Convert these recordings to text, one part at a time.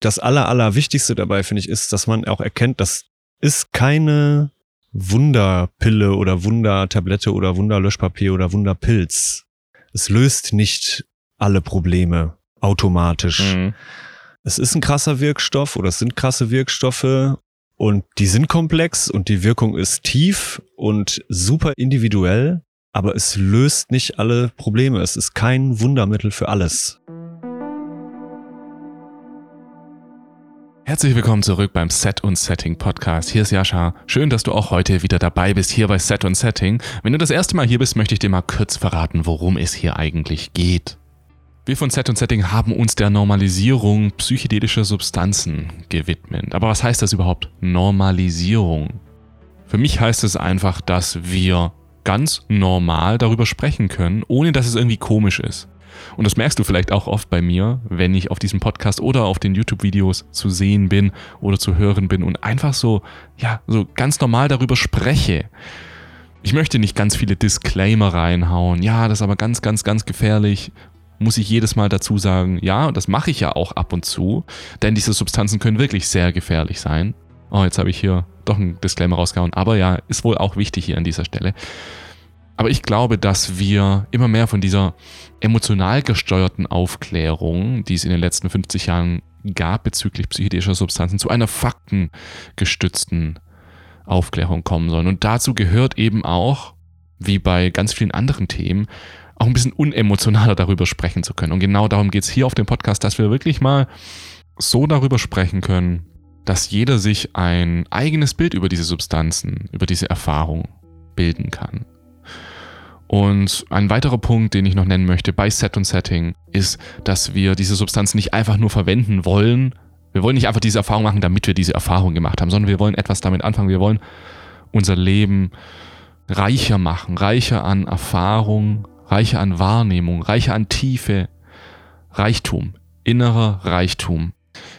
das Aller, Allerwichtigste dabei, finde ich, ist, dass man auch erkennt, das ist keine Wunderpille oder Wundertablette oder Wunderlöschpapier oder Wunderpilz. Es löst nicht alle Probleme automatisch. Mhm. Es ist ein krasser Wirkstoff oder es sind krasse Wirkstoffe und die sind komplex und die Wirkung ist tief und super individuell, aber es löst nicht alle Probleme. Es ist kein Wundermittel für alles. Herzlich willkommen zurück beim Set und Setting Podcast. Hier ist Jascha. Schön, dass du auch heute wieder dabei bist hier bei Set und Setting. Wenn du das erste Mal hier bist, möchte ich dir mal kurz verraten, worum es hier eigentlich geht. Wir von Set und Setting haben uns der Normalisierung psychedelischer Substanzen gewidmet. Aber was heißt das überhaupt? Normalisierung. Für mich heißt es einfach, dass wir ganz normal darüber sprechen können, ohne dass es irgendwie komisch ist. Und das merkst du vielleicht auch oft bei mir, wenn ich auf diesem Podcast oder auf den YouTube-Videos zu sehen bin oder zu hören bin und einfach so, ja, so ganz normal darüber spreche. Ich möchte nicht ganz viele Disclaimer reinhauen. Ja, das ist aber ganz, ganz, ganz gefährlich. Muss ich jedes Mal dazu sagen, ja, das mache ich ja auch ab und zu, denn diese Substanzen können wirklich sehr gefährlich sein. Oh, jetzt habe ich hier doch einen Disclaimer rausgehauen, aber ja, ist wohl auch wichtig hier an dieser Stelle. Aber ich glaube, dass wir immer mehr von dieser emotional gesteuerten Aufklärung, die es in den letzten 50 Jahren gab bezüglich psychedelischer Substanzen, zu einer faktengestützten Aufklärung kommen sollen. Und dazu gehört eben auch, wie bei ganz vielen anderen Themen, auch ein bisschen unemotionaler darüber sprechen zu können. Und genau darum geht es hier auf dem Podcast, dass wir wirklich mal so darüber sprechen können, dass jeder sich ein eigenes Bild über diese Substanzen, über diese Erfahrung bilden kann. Und ein weiterer Punkt, den ich noch nennen möchte bei Set und Setting, ist, dass wir diese Substanz nicht einfach nur verwenden wollen. Wir wollen nicht einfach diese Erfahrung machen, damit wir diese Erfahrung gemacht haben, sondern wir wollen etwas damit anfangen. Wir wollen unser Leben reicher machen, reicher an Erfahrung, reicher an Wahrnehmung, reicher an Tiefe, Reichtum, innerer Reichtum.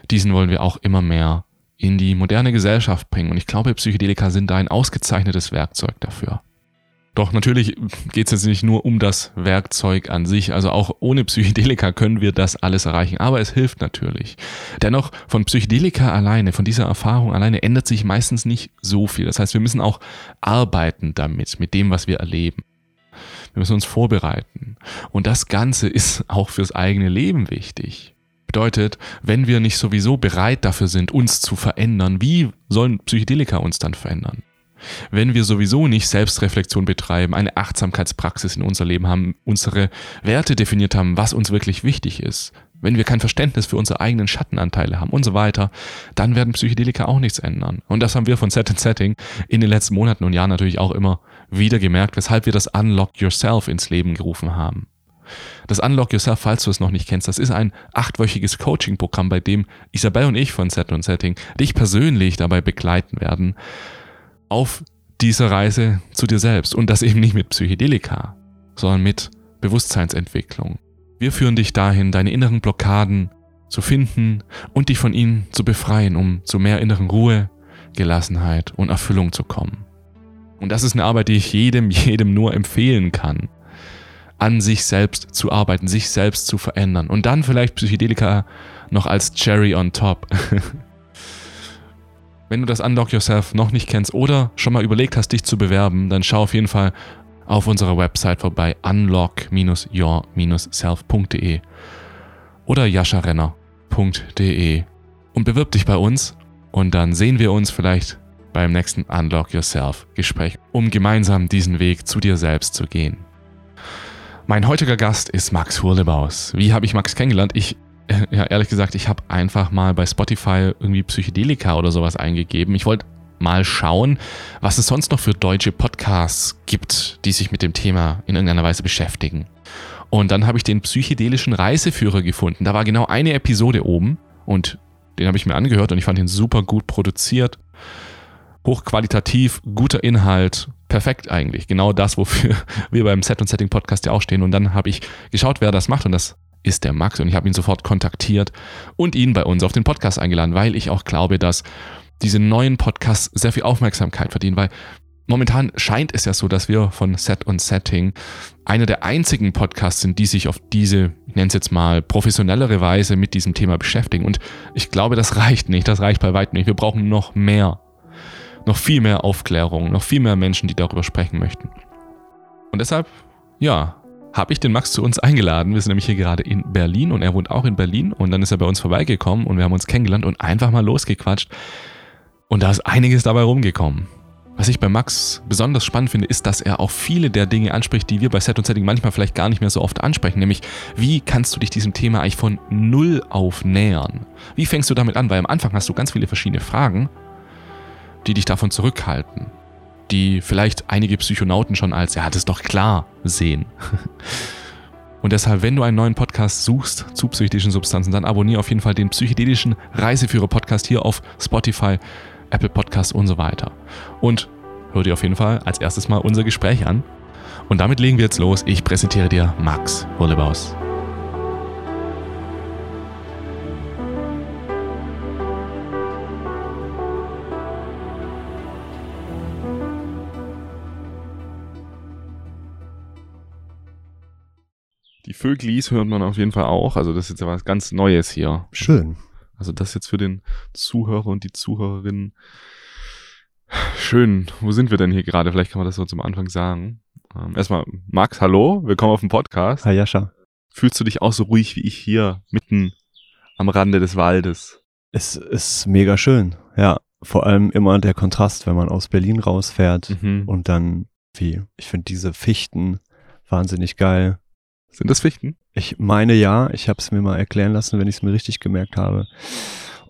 Diesen wollen wir auch immer mehr in die moderne Gesellschaft bringen. Und ich glaube, Psychedelika sind da ein ausgezeichnetes Werkzeug dafür. Doch natürlich geht es jetzt nicht nur um das Werkzeug an sich. Also auch ohne Psychedelika können wir das alles erreichen. Aber es hilft natürlich. Dennoch, von Psychedelika alleine, von dieser Erfahrung alleine ändert sich meistens nicht so viel. Das heißt, wir müssen auch arbeiten damit, mit dem, was wir erleben. Wir müssen uns vorbereiten. Und das Ganze ist auch fürs eigene Leben wichtig. Bedeutet, wenn wir nicht sowieso bereit dafür sind, uns zu verändern, wie sollen Psychedelika uns dann verändern? Wenn wir sowieso nicht Selbstreflexion betreiben, eine Achtsamkeitspraxis in unser Leben haben, unsere Werte definiert haben, was uns wirklich wichtig ist, wenn wir kein Verständnis für unsere eigenen Schattenanteile haben und so weiter, dann werden Psychedelika auch nichts ändern. Und das haben wir von Set and Setting in den letzten Monaten und Jahren natürlich auch immer wieder gemerkt, weshalb wir das Unlock Yourself ins Leben gerufen haben. Das Unlock Yourself, falls du es noch nicht kennst, das ist ein achtwöchiges Coaching-Programm, bei dem Isabel und ich von Set und Setting dich persönlich dabei begleiten werden, auf dieser Reise zu dir selbst. Und das eben nicht mit Psychedelika, sondern mit Bewusstseinsentwicklung. Wir führen dich dahin, deine inneren Blockaden zu finden und dich von ihnen zu befreien, um zu mehr inneren Ruhe, Gelassenheit und Erfüllung zu kommen. Und das ist eine Arbeit, die ich jedem, jedem nur empfehlen kann. An sich selbst zu arbeiten, sich selbst zu verändern und dann vielleicht Psychedelika noch als Cherry on top. Wenn du das Unlock Yourself noch nicht kennst oder schon mal überlegt hast, dich zu bewerben, dann schau auf jeden Fall auf unserer Website vorbei unlock-your-self.de oder jascharenner.de und bewirb dich bei uns und dann sehen wir uns vielleicht beim nächsten Unlock Yourself Gespräch, um gemeinsam diesen Weg zu dir selbst zu gehen. Mein heutiger Gast ist Max Hurlebaus. Wie habe ich Max kennengelernt? Ich ja, ehrlich gesagt, ich habe einfach mal bei Spotify irgendwie Psychedelika oder sowas eingegeben. Ich wollte mal schauen, was es sonst noch für deutsche Podcasts gibt, die sich mit dem Thema in irgendeiner Weise beschäftigen. Und dann habe ich den psychedelischen Reiseführer gefunden. Da war genau eine Episode oben und den habe ich mir angehört und ich fand ihn super gut produziert. Hochqualitativ, guter Inhalt, perfekt eigentlich. Genau das, wofür wir beim Set und Setting Podcast ja auch stehen. Und dann habe ich geschaut, wer das macht und das ist der Max und ich habe ihn sofort kontaktiert und ihn bei uns auf den Podcast eingeladen, weil ich auch glaube, dass diese neuen Podcasts sehr viel Aufmerksamkeit verdienen, weil momentan scheint es ja so, dass wir von Set und Setting einer der einzigen Podcasts sind, die sich auf diese, ich nenne es jetzt mal, professionellere Weise mit diesem Thema beschäftigen. Und ich glaube, das reicht nicht. Das reicht bei weitem nicht. Wir brauchen noch mehr. Noch viel mehr Aufklärung, noch viel mehr Menschen, die darüber sprechen möchten. Und deshalb, ja, habe ich den Max zu uns eingeladen. Wir sind nämlich hier gerade in Berlin und er wohnt auch in Berlin. Und dann ist er bei uns vorbeigekommen und wir haben uns kennengelernt und einfach mal losgequatscht. Und da ist einiges dabei rumgekommen. Was ich bei Max besonders spannend finde, ist, dass er auch viele der Dinge anspricht, die wir bei Set und Setting manchmal vielleicht gar nicht mehr so oft ansprechen. Nämlich, wie kannst du dich diesem Thema eigentlich von Null auf nähern? Wie fängst du damit an? Weil am Anfang hast du ganz viele verschiedene Fragen, die dich davon zurückhalten. Die vielleicht einige Psychonauten schon als, ja, das ist doch klar, sehen. Und deshalb, wenn du einen neuen Podcast suchst zu psychedischen Substanzen, dann abonniere auf jeden Fall den psychedelischen Reiseführer-Podcast hier auf Spotify Apple Podcasts und so weiter. Und hör dir auf jeden Fall als erstes mal unser Gespräch an. Und damit legen wir jetzt los. Ich präsentiere dir Max Wurlebaus. Die Vöglis hört man auf jeden Fall auch. Also das ist jetzt was ganz Neues hier. Schön. Also das jetzt für den Zuhörer und die Zuhörerin. Schön. Wo sind wir denn hier gerade? Vielleicht kann man das so zum Anfang sagen. Ähm, erstmal, Max, hallo. Willkommen auf dem Podcast. Hi, Jascha. Fühlst du dich auch so ruhig wie ich hier, mitten am Rande des Waldes? Es ist mega schön. Ja, vor allem immer der Kontrast, wenn man aus Berlin rausfährt Mhm. und dann, wie, ich finde diese Fichten wahnsinnig geil. Sind das Fichten? Ich meine ja, ich habe es mir mal erklären lassen, wenn ich es mir richtig gemerkt habe.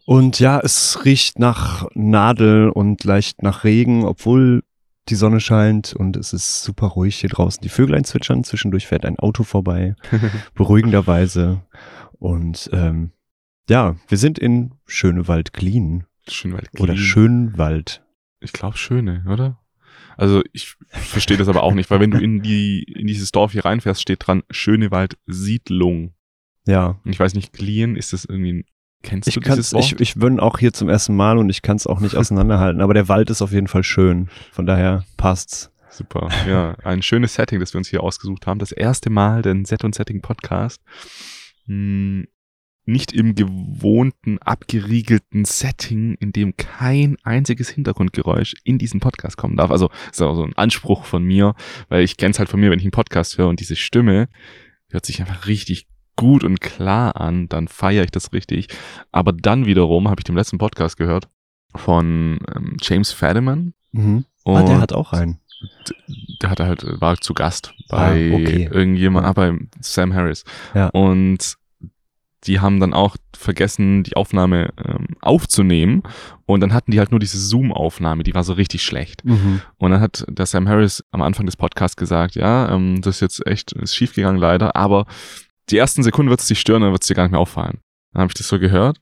Und ja, es riecht nach Nadel und leicht nach Regen, obwohl die Sonne scheint und es ist super ruhig hier draußen. Die Vöglein zwitschern, zwischendurch fährt ein Auto vorbei, beruhigenderweise. Und ähm, ja, wir sind in Schönewald-Glien Schönwald. oder Schönwald. Ich glaube Schöne, oder? Also ich verstehe das aber auch nicht, weil wenn du in die in dieses Dorf hier reinfährst, steht dran Schönewald Siedlung. Ja, Und ich weiß nicht, Glien, ist das irgendwie ein, kennst ich du dieses Wort? ich, ich bin auch hier zum ersten Mal und ich kann es auch nicht auseinanderhalten, aber der Wald ist auf jeden Fall schön. Von daher passt's. Super, ja, ein schönes Setting, das wir uns hier ausgesucht haben. Das erste Mal den Set und Setting Podcast. Hm, nicht im gewohnten, abgeriegelten Setting, in dem kein einziges Hintergrundgeräusch in diesen Podcast kommen darf. Also, das ist auch so ein Anspruch von mir, weil ich kenne es halt von mir, wenn ich einen Podcast höre und diese Stimme hört sich einfach richtig gut und klar an, dann feiere ich das richtig. Aber dann wiederum habe ich den letzten Podcast gehört von ähm, James Fadiman. Mhm. Ah, der hat auch einen. der hat halt, war zu Gast bei Ah, okay. irgendjemand, ah, bei Sam Harris. Ja. Und die haben dann auch vergessen, die Aufnahme ähm, aufzunehmen. Und dann hatten die halt nur diese Zoom-Aufnahme, die war so richtig schlecht. Mhm. Und dann hat der Sam Harris am Anfang des Podcasts gesagt, ja, ähm, das ist jetzt echt ist schiefgegangen leider, aber die ersten Sekunden wird es dich stören, dann wird es dir gar nicht mehr auffallen. Dann habe ich das so gehört.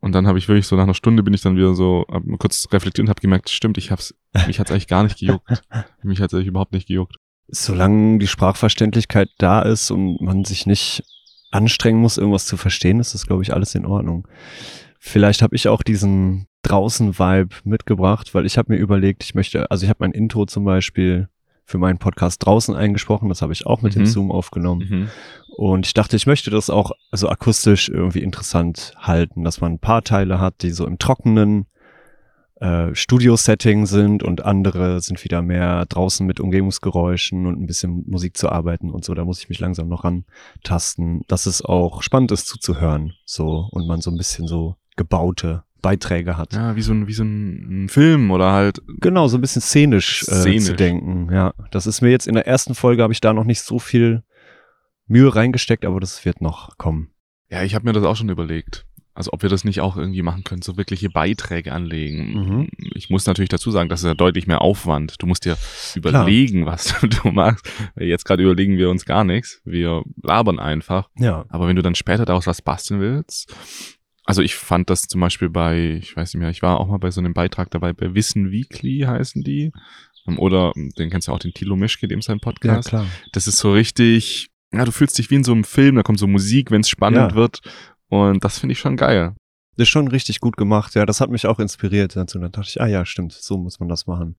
Und dann habe ich wirklich so nach einer Stunde bin ich dann wieder so kurz reflektiert und habe gemerkt, stimmt, ich hab's, mich hat's eigentlich gar nicht gejuckt. mich hat's eigentlich überhaupt nicht gejuckt. Solange die Sprachverständlichkeit da ist und man sich nicht anstrengen muss, irgendwas zu verstehen, ist das, glaube ich, alles in Ordnung. Vielleicht habe ich auch diesen Draußen-Vibe mitgebracht, weil ich habe mir überlegt, ich möchte, also ich habe mein Intro zum Beispiel für meinen Podcast draußen eingesprochen, das habe ich auch mit dem Mhm. Zoom aufgenommen. Mhm. Und ich dachte, ich möchte das auch also akustisch irgendwie interessant halten, dass man ein paar Teile hat, die so im trockenen äh, Studio-Setting sind und andere sind wieder mehr draußen mit Umgebungsgeräuschen und ein bisschen Musik zu arbeiten und so. Da muss ich mich langsam noch rantasten, dass es auch spannend ist zuzuhören, so und man so ein bisschen so gebaute Beiträge hat. Ja, wie so ein, wie so ein, Film oder halt. Genau, so ein bisschen szenisch, Äh, Szenisch. zu denken. Ja, das ist mir jetzt in der ersten Folge habe ich da noch nicht so viel Mühe reingesteckt, aber das wird noch kommen. Ja, ich habe mir das auch schon überlegt. Also ob wir das nicht auch irgendwie machen können, so wirkliche Beiträge anlegen. Mhm. Ich muss natürlich dazu sagen, das ist ja deutlich mehr Aufwand. Du musst dir überlegen, was du machst. Jetzt gerade überlegen wir uns gar nichts. Wir labern einfach. Ja. Aber wenn du dann später daraus was basteln willst, also ich fand das zum Beispiel bei, ich weiß nicht mehr, ich war auch mal bei so einem Beitrag dabei, bei Wissen Weekly heißen die. Ähm, Oder den kennst du auch, den Tilo Mischke, dem sein Ja, Podcast. klar. das ist so richtig, ja, du fühlst dich wie in so einem Film, da kommt so Musik, wenn es spannend Ja. wird. Und das finde ich schon geil. Das ist schon richtig gut gemacht. Ja, das hat mich auch inspiriert dazu. Dann dachte ich, ah ja, stimmt, so muss man das machen.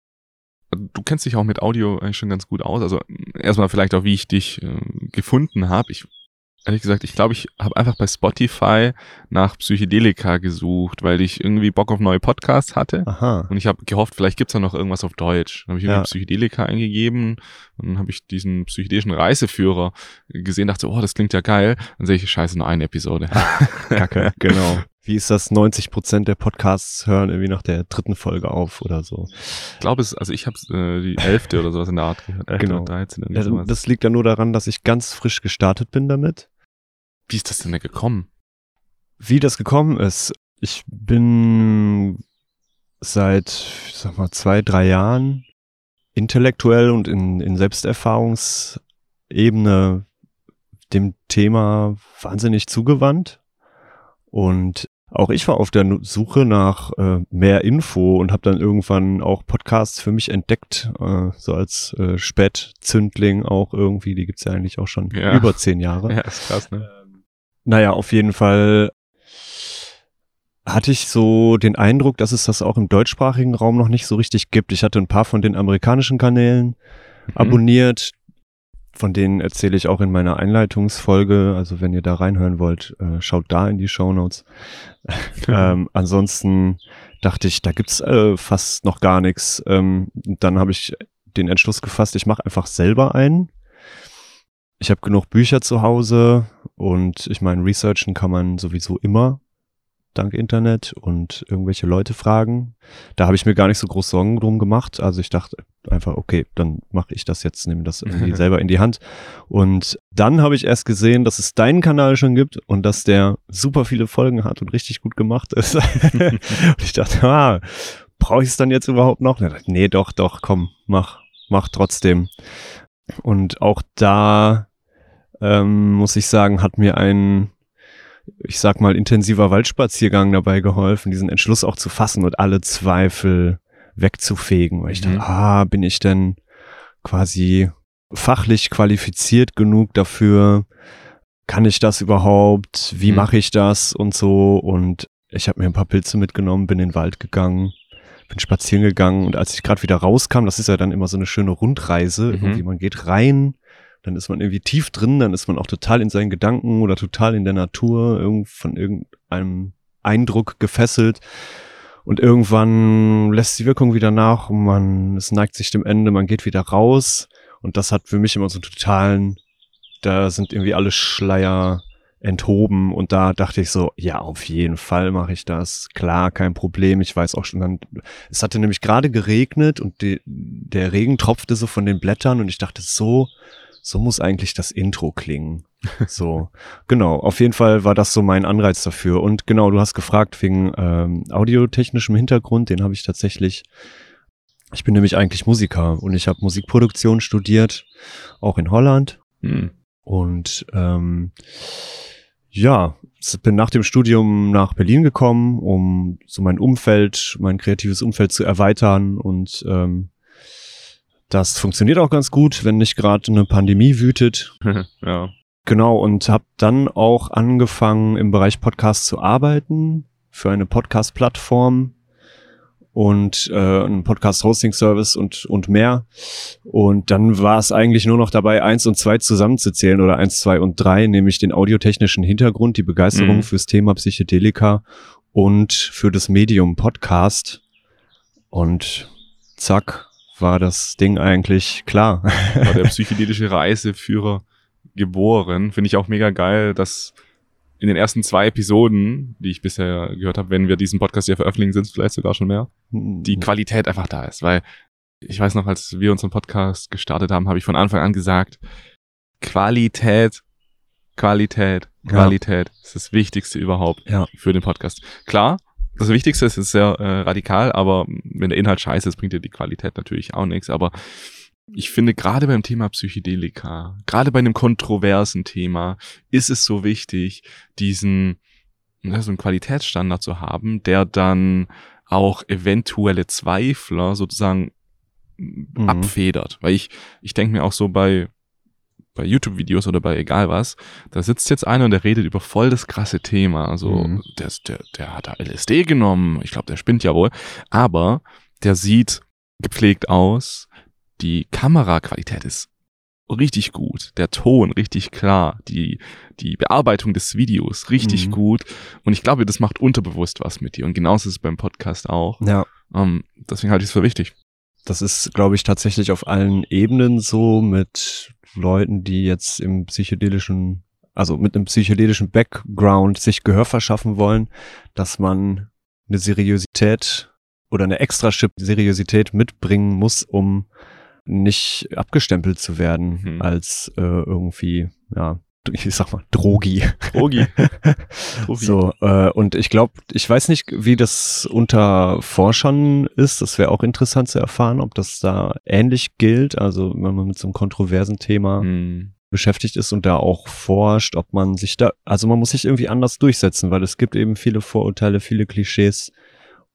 du kennst dich auch mit Audio eigentlich schon ganz gut aus. Also erstmal vielleicht auch, wie ich dich äh, gefunden habe. Ich ehrlich gesagt, ich glaube, ich habe einfach bei Spotify nach Psychedelika gesucht, weil ich irgendwie Bock auf neue Podcasts hatte. Aha. Und ich habe gehofft, vielleicht gibt's da noch irgendwas auf Deutsch. Dann habe ich irgendwie Ja. Psychedelika eingegeben und dann habe ich diesen psychedelischen Reiseführer gesehen, dachte, oh, das klingt ja geil. Dann sehe ich, scheiße, nur eine Episode. Kacke, genau. Wie ist das? 90 Prozent der Podcasts hören irgendwie nach der dritten Folge auf oder so. Ich glaube, es, also ich habe äh, die elfte oder sowas in der Art gehört. Genau. oder 13. irgendwie Ja, sowas. das liegt ja nur daran, dass ich ganz frisch gestartet bin damit. Wie ist das denn da gekommen? Wie das gekommen ist, ich bin seit, ich sag mal, zwei, drei Jahren intellektuell und in, in Selbsterfahrungsebene dem Thema wahnsinnig zugewandt. Und auch ich war auf der Suche nach äh, mehr Info und habe dann irgendwann auch Podcasts für mich entdeckt, äh, so als äh, Spätzündling auch irgendwie, die gibt's ja eigentlich auch schon Ja. über zehn Jahre. Ja, ist krass, ne? Naja, auf jeden Fall hatte ich so den Eindruck, dass es das auch im deutschsprachigen Raum noch nicht so richtig gibt. Ich hatte ein paar von den amerikanischen Kanälen Mhm. abonniert. Von denen erzähle ich auch in meiner Einleitungsfolge. Also wenn ihr da reinhören wollt, äh, schaut da in die Shownotes. ähm, ansonsten dachte ich, da gibt's äh, fast noch gar nichts. Ähm, dann habe ich den Entschluss gefasst, ich mache einfach selber einen. Ich habe genug Bücher zu Hause und ich meine, researchen kann man sowieso immer dank Internet und irgendwelche Leute fragen. Da habe ich mir gar nicht so groß Sorgen drum gemacht. Also ich dachte einfach, okay, dann mache ich das jetzt, nehme das irgendwie selber in die Hand. Und dann habe ich erst gesehen, dass es deinen Kanal schon gibt und dass der super viele Folgen hat und richtig gut gemacht ist. und ich dachte, ah, brauche ich es dann jetzt überhaupt noch? Und dachte, nee, doch, doch, komm, mach, mach trotzdem. Und auch da ähm, muss ich sagen, hat mir ein, ich sag mal, intensiver Waldspaziergang dabei geholfen, diesen Entschluss auch zu fassen und alle Zweifel wegzufegen. Weil ich Mhm. dachte, ah, bin ich denn quasi fachlich qualifiziert genug dafür? Kann ich das überhaupt? Wie Mhm. mache ich das und so? Und ich habe mir ein paar Pilze mitgenommen, bin in den Wald gegangen, bin spazieren gegangen und als ich gerade wieder rauskam, das ist ja dann immer so eine schöne Rundreise, Mhm. irgendwie man geht rein, dann ist man irgendwie tief drin, dann ist man auch total in seinen Gedanken oder total in der Natur, irgend von irgendeinem Eindruck gefesselt. Und irgendwann lässt die Wirkung wieder nach und man, es neigt sich dem Ende, man geht wieder raus. Und das hat für mich immer so einen totalen, da sind irgendwie alle Schleier enthoben und da dachte ich so, ja, auf jeden Fall mache ich das. Klar, kein Problem. Ich weiß auch schon dann, es hatte nämlich gerade geregnet und die, der Regen tropfte so von den Blättern und ich dachte so, so muss eigentlich das Intro klingen. So, genau. Auf jeden Fall war das so mein Anreiz dafür. Und genau, du hast gefragt wegen ähm, audiotechnischem Hintergrund, den habe ich tatsächlich. Ich bin nämlich eigentlich Musiker und ich habe Musikproduktion studiert, auch in Holland. Hm. Und ähm, ja, bin nach dem Studium nach Berlin gekommen, um so mein Umfeld, mein kreatives Umfeld zu erweitern. Und ähm, das funktioniert auch ganz gut, wenn nicht gerade eine Pandemie wütet. ja. Genau, und habe dann auch angefangen, im Bereich Podcast zu arbeiten für eine Podcast-Plattform und äh, einen Podcast-Hosting-Service und, und mehr. Und dann war es eigentlich nur noch dabei, eins und zwei zusammenzuzählen oder eins, zwei und drei, nämlich den audiotechnischen Hintergrund, die Begeisterung Mhm. fürs Thema Psychedelika und für das Medium Podcast. Und zack, war das Ding eigentlich klar. War der psychedelische Reiseführer geboren. Finde ich auch mega geil, dass in den ersten zwei Episoden, die ich bisher gehört habe, wenn wir diesen Podcast hier veröffentlichen, sind es vielleicht sogar schon mehr, die Qualität einfach da ist. Weil ich weiß noch, als wir unseren Podcast gestartet haben, habe ich von Anfang an gesagt, Qualität, Qualität, Ja. Qualität ist das Wichtigste überhaupt Ja. für den Podcast. Klar, das Wichtigste ist, ist sehr äh, radikal, aber wenn der Inhalt scheiße ist, bringt dir die Qualität natürlich auch nichts. Aber ich finde, gerade beim Thema Psychedelika, gerade bei einem kontroversen Thema, ist es so wichtig, diesen, ja, so einen Qualitätsstandard zu haben, der dann auch eventuelle Zweifler sozusagen Mhm. abfedert. Weil ich, ich denke mir auch so bei, bei YouTube-Videos oder bei egal was, da sitzt jetzt einer und der redet über voll das krasse Thema. Also Mhm. der, der, der hat da LSD genommen, ich glaube, der spinnt ja wohl, aber der sieht gepflegt aus. Die Kameraqualität ist richtig gut, der Ton richtig klar, die, die Bearbeitung des Videos richtig mhm. gut. Und ich glaube, das macht unterbewusst was mit dir. Und genauso ist es beim Podcast auch. Ja. Ähm, deswegen halte ich es für wichtig. Das ist, glaube ich, tatsächlich auf allen Ebenen so mit Leuten, die jetzt im psychedelischen, also mit einem psychedelischen Background sich Gehör verschaffen wollen, dass man eine Seriosität oder eine extra Seriosität mitbringen muss, um nicht abgestempelt zu werden mhm. als äh, irgendwie, ja, ich sag mal, Drogi. Drogi. so, äh, und ich glaube, ich weiß nicht, wie das unter Forschern ist. Das wäre auch interessant zu erfahren, ob das da ähnlich gilt. Also, wenn man mit so einem kontroversen Thema mhm. beschäftigt ist und da auch forscht, ob man sich da, also man muss sich irgendwie anders durchsetzen, weil es gibt eben viele Vorurteile, viele Klischees,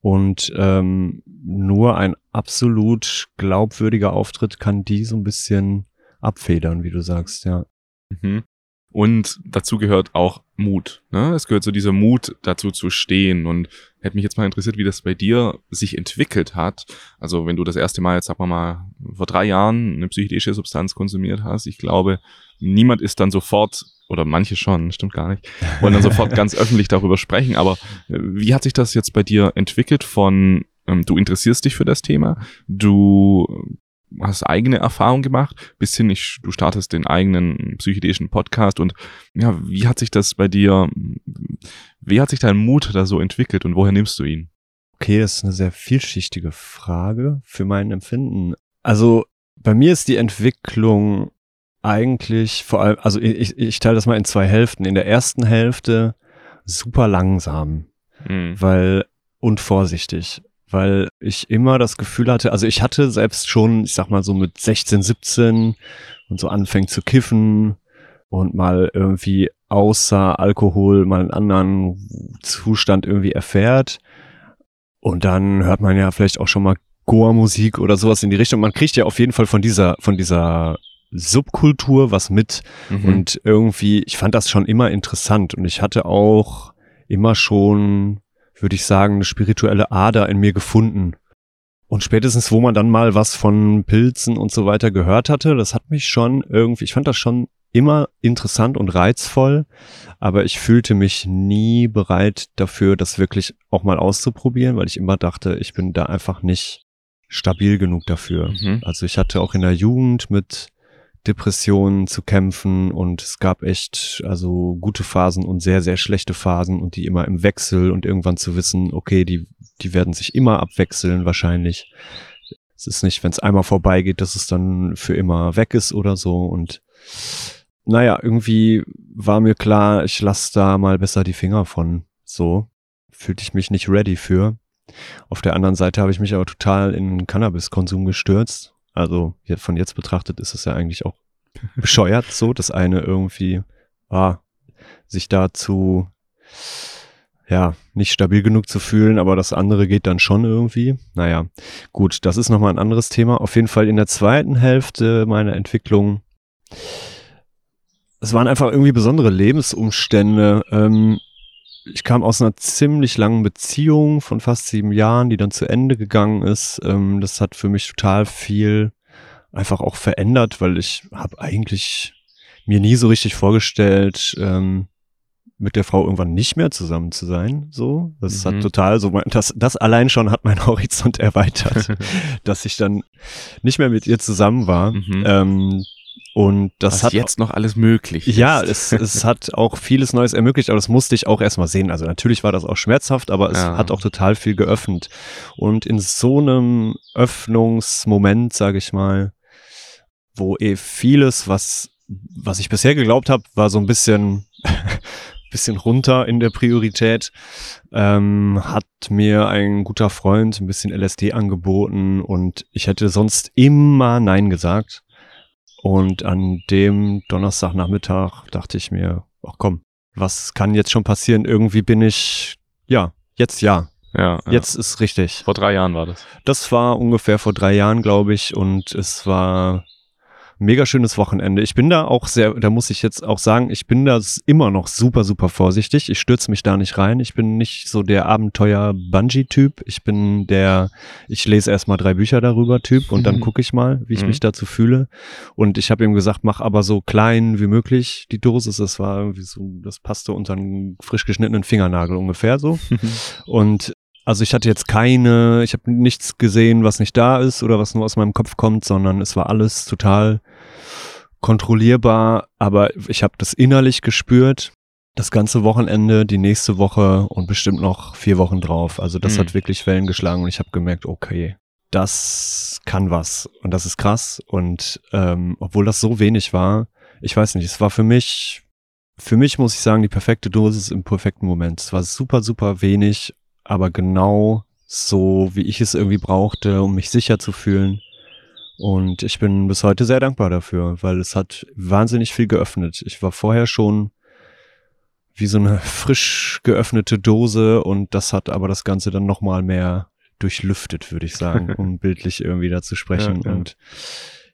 und ähm, nur ein absolut glaubwürdiger Auftritt kann die so ein bisschen abfedern, wie du sagst, ja. Mhm. Und dazu gehört auch Mut. Ne? Es gehört so dieser Mut, dazu zu stehen. Und hätte mich jetzt mal interessiert, wie das bei dir sich entwickelt hat. Also wenn du das erste Mal, jetzt sagen wir mal, vor drei Jahren eine psychedelische Substanz konsumiert hast, ich glaube, niemand ist dann sofort oder manche schon, stimmt gar nicht, wollen dann sofort ganz öffentlich darüber sprechen. Aber äh, wie hat sich das jetzt bei dir entwickelt von, ähm, du interessierst dich für das Thema, du hast eigene Erfahrungen gemacht, bis hin, ich, du startest den eigenen psychedelischen Podcast und ja, wie hat sich das bei dir, wie hat sich dein Mut da so entwickelt und woher nimmst du ihn? Okay, das ist eine sehr vielschichtige Frage für mein Empfinden. Also bei mir ist die Entwicklung eigentlich vor allem, also ich, ich teile das mal in zwei Hälften. In der ersten Hälfte super langsam, mhm. weil und vorsichtig, weil ich immer das Gefühl hatte, also ich hatte selbst schon, ich sag mal so mit 16, 17 und so anfängt zu kiffen und mal irgendwie außer Alkohol mal einen anderen Zustand irgendwie erfährt. Und dann hört man ja vielleicht auch schon mal Goa-Musik oder sowas in die Richtung. Man kriegt ja auf jeden Fall von dieser, von dieser Subkultur was mit. Mhm. Und irgendwie, ich fand das schon immer interessant und ich hatte auch immer schon, würde ich sagen, eine spirituelle Ader in mir gefunden. Und spätestens, wo man dann mal was von Pilzen und so weiter gehört hatte, das hat mich schon irgendwie, ich fand das schon immer interessant und reizvoll, aber ich fühlte mich nie bereit dafür, das wirklich auch mal auszuprobieren, weil ich immer dachte, ich bin da einfach nicht stabil genug dafür. Mhm. Also ich hatte auch in der Jugend mit Depressionen zu kämpfen und es gab echt also gute Phasen und sehr, sehr schlechte Phasen und die immer im Wechsel und irgendwann zu wissen, okay, die, die werden sich immer abwechseln wahrscheinlich. Es ist nicht, wenn es einmal vorbeigeht, dass es dann für immer weg ist oder so und naja, irgendwie war mir klar, ich lasse da mal besser die Finger von. So fühlte ich mich nicht ready für. Auf der anderen Seite habe ich mich aber total in Cannabiskonsum gestürzt also von jetzt betrachtet ist es ja eigentlich auch bescheuert so, das eine irgendwie, ah, sich dazu, ja, nicht stabil genug zu fühlen, aber das andere geht dann schon irgendwie. Naja, gut, das ist nochmal ein anderes Thema. Auf jeden Fall in der zweiten Hälfte meiner Entwicklung, es waren einfach irgendwie besondere Lebensumstände. Ähm, ich kam aus einer ziemlich langen Beziehung von fast sieben Jahren, die dann zu Ende gegangen ist. Ähm, das hat für mich total viel einfach auch verändert, weil ich habe eigentlich mir nie so richtig vorgestellt, ähm, mit der Frau irgendwann nicht mehr zusammen zu sein. So, das mhm. hat total so, das, das allein schon hat mein Horizont erweitert, dass ich dann nicht mehr mit ihr zusammen war. Mhm. Ähm, und das Was hat jetzt noch alles möglich. Ja, es, es hat auch vieles Neues ermöglicht, aber das musste ich auch erstmal sehen. Also natürlich war das auch schmerzhaft, aber es ja. hat auch total viel geöffnet. Und in so einem Öffnungsmoment, sage ich mal, wo eh vieles, was, was ich bisher geglaubt habe, war so ein bisschen, bisschen runter in der Priorität, ähm, hat mir ein guter Freund ein bisschen LSD angeboten und ich hätte sonst immer Nein gesagt. Und an dem Donnerstagnachmittag dachte ich mir, ach komm, was kann jetzt schon passieren? Irgendwie bin ich, ja, jetzt ja. Ja, jetzt ja. ist richtig. Vor drei Jahren war das. Das war ungefähr vor drei Jahren, glaube ich, und es war mega schönes Wochenende. Ich bin da auch sehr, da muss ich jetzt auch sagen, ich bin da immer noch super, super vorsichtig. Ich stürze mich da nicht rein. Ich bin nicht so der Abenteuer-Bungee-Typ. Ich bin der, ich lese erstmal drei Bücher darüber Typ und dann Mhm. gucke ich mal, wie ich Mhm. mich dazu fühle. Und ich habe ihm gesagt, mach aber so klein wie möglich die Dosis. Das war irgendwie so, das passte unter einen frisch geschnittenen Fingernagel ungefähr so. Und also ich hatte jetzt keine, ich habe nichts gesehen, was nicht da ist oder was nur aus meinem Kopf kommt, sondern es war alles total kontrollierbar, aber ich habe das innerlich gespürt. Das ganze Wochenende, die nächste Woche und bestimmt noch vier Wochen drauf. Also das Mhm. hat wirklich Wellen geschlagen und ich habe gemerkt, okay, das kann was und das ist krass. Und ähm, obwohl das so wenig war, ich weiß nicht, es war für mich, für mich muss ich sagen, die perfekte Dosis im perfekten Moment. Es war super, super wenig, aber genau so, wie ich es irgendwie brauchte, um mich sicher zu fühlen. Und ich bin bis heute sehr dankbar dafür, weil es hat wahnsinnig viel geöffnet. Ich war vorher schon wie so eine frisch geöffnete Dose und das hat aber das Ganze dann nochmal mehr durchlüftet, würde ich sagen, um bildlich irgendwie da zu sprechen. Ja, ja. Und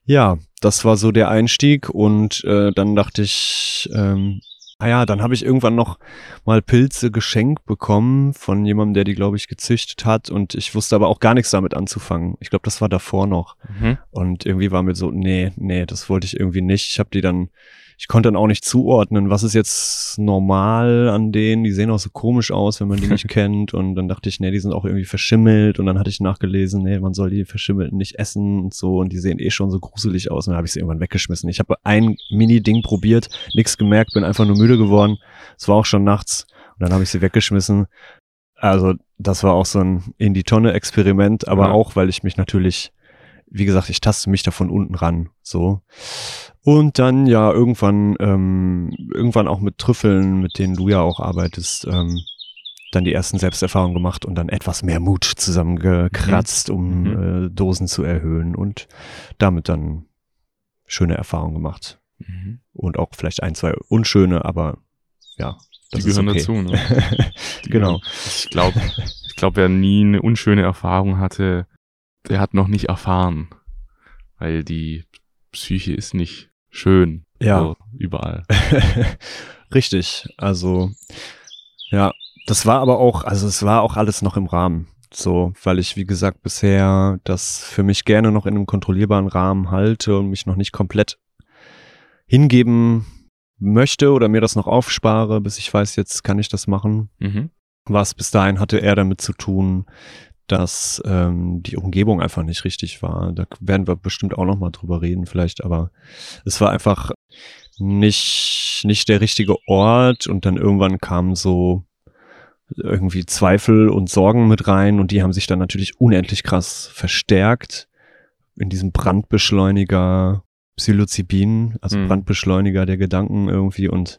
ja, das war so der Einstieg und äh, dann dachte ich, ähm, naja, dann habe ich irgendwann noch mal Pilze geschenkt bekommen von jemandem, der die, glaube ich, gezüchtet hat und ich wusste aber auch gar nichts damit anzufangen. Ich glaube, das war davor noch. Mhm. Und irgendwie war mir so, nee, nee, das wollte ich irgendwie nicht. Ich habe die dann, ich konnte dann auch nicht zuordnen, was ist jetzt normal an denen. Die sehen auch so komisch aus, wenn man die nicht kennt. Und dann dachte ich, nee, die sind auch irgendwie verschimmelt. Und dann hatte ich nachgelesen, nee, man soll die verschimmelten nicht essen und so. Und die sehen eh schon so gruselig aus. Und dann habe ich sie irgendwann weggeschmissen. Ich habe ein Mini-Ding probiert, nichts gemerkt, bin einfach nur müde geworden. Es war auch schon nachts. Und dann habe ich sie weggeschmissen. Also das war auch so ein in die Tonne Experiment, aber Ja. auch, weil ich mich natürlich wie gesagt, ich taste mich da von unten ran, so. Und dann ja irgendwann, ähm, irgendwann auch mit Trüffeln, mit denen du ja auch arbeitest, ähm, dann die ersten Selbsterfahrungen gemacht und dann etwas mehr Mut zusammengekratzt, um Mhm. äh, Dosen zu erhöhen und damit dann schöne Erfahrungen gemacht. Mhm. Und auch vielleicht ein, zwei unschöne, aber ja, Die das ist gehören okay. dazu, ne? Die genau. Ich glaube, ich glaub, wer nie eine unschöne Erfahrung hatte, der hat noch nicht erfahren. Weil die Psyche ist nicht schön. Ja. So, überall. Richtig. Also, ja, das war aber auch, also es war auch alles noch im Rahmen. So, weil ich, wie gesagt, bisher das für mich gerne noch in einem kontrollierbaren Rahmen halte und mich noch nicht komplett hingeben möchte oder mir das noch aufspare, bis ich weiß, jetzt kann ich das machen. Mhm. Was bis dahin hatte er damit zu tun, dass ähm, die Umgebung einfach nicht richtig war. Da werden wir bestimmt auch noch mal drüber reden, vielleicht, aber es war einfach nicht, nicht der richtige Ort und dann irgendwann kamen so irgendwie Zweifel und Sorgen mit rein und die haben sich dann natürlich unendlich krass verstärkt in diesem Brandbeschleuniger Psilocybin, also Mhm. Brandbeschleuniger der Gedanken irgendwie. Und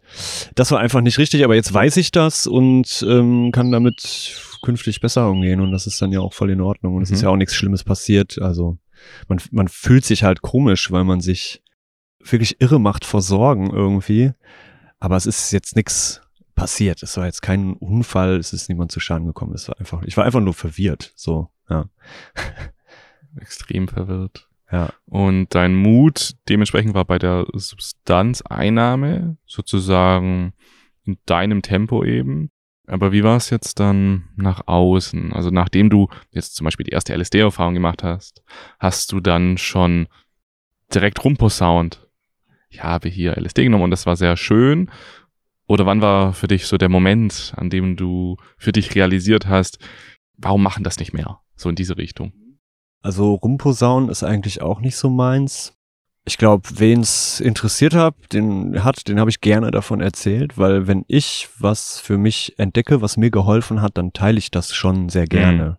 das war einfach nicht richtig, aber jetzt weiß ich das und ähm, kann damit künftig besser umgehen. Und das ist dann ja auch voll in Ordnung. Und es Mhm. ist ja auch nichts Schlimmes passiert, also man, man fühlt sich halt komisch, weil man sich wirklich irre macht vor Sorgen irgendwie, aber es ist jetzt nichts passiert, es war jetzt kein Unfall, es ist niemand zu Schaden gekommen, es war einfach, ich war einfach nur verwirrt, so, ja, Extrem verwirrt. Ja. Und dein Mut dementsprechend war bei der Substanzeinnahme sozusagen in deinem Tempo eben. Aber wie war es jetzt dann nach außen? Also nachdem du jetzt zum Beispiel die erste LSD-Erfahrung gemacht hast, hast du dann schon direkt rumposaunt. Ich habe hier LSD genommen und das war sehr schön. Oder wann war für dich so der Moment, an dem du für dich realisiert hast, warum machen das nicht mehr? So in diese Richtung. Also rumposaunen ist eigentlich auch nicht so meins. Ich glaube, wen es interessiert hat, den hat, den habe ich gerne davon erzählt, weil wenn ich was für mich entdecke, was mir geholfen hat, dann teile ich das schon sehr gerne.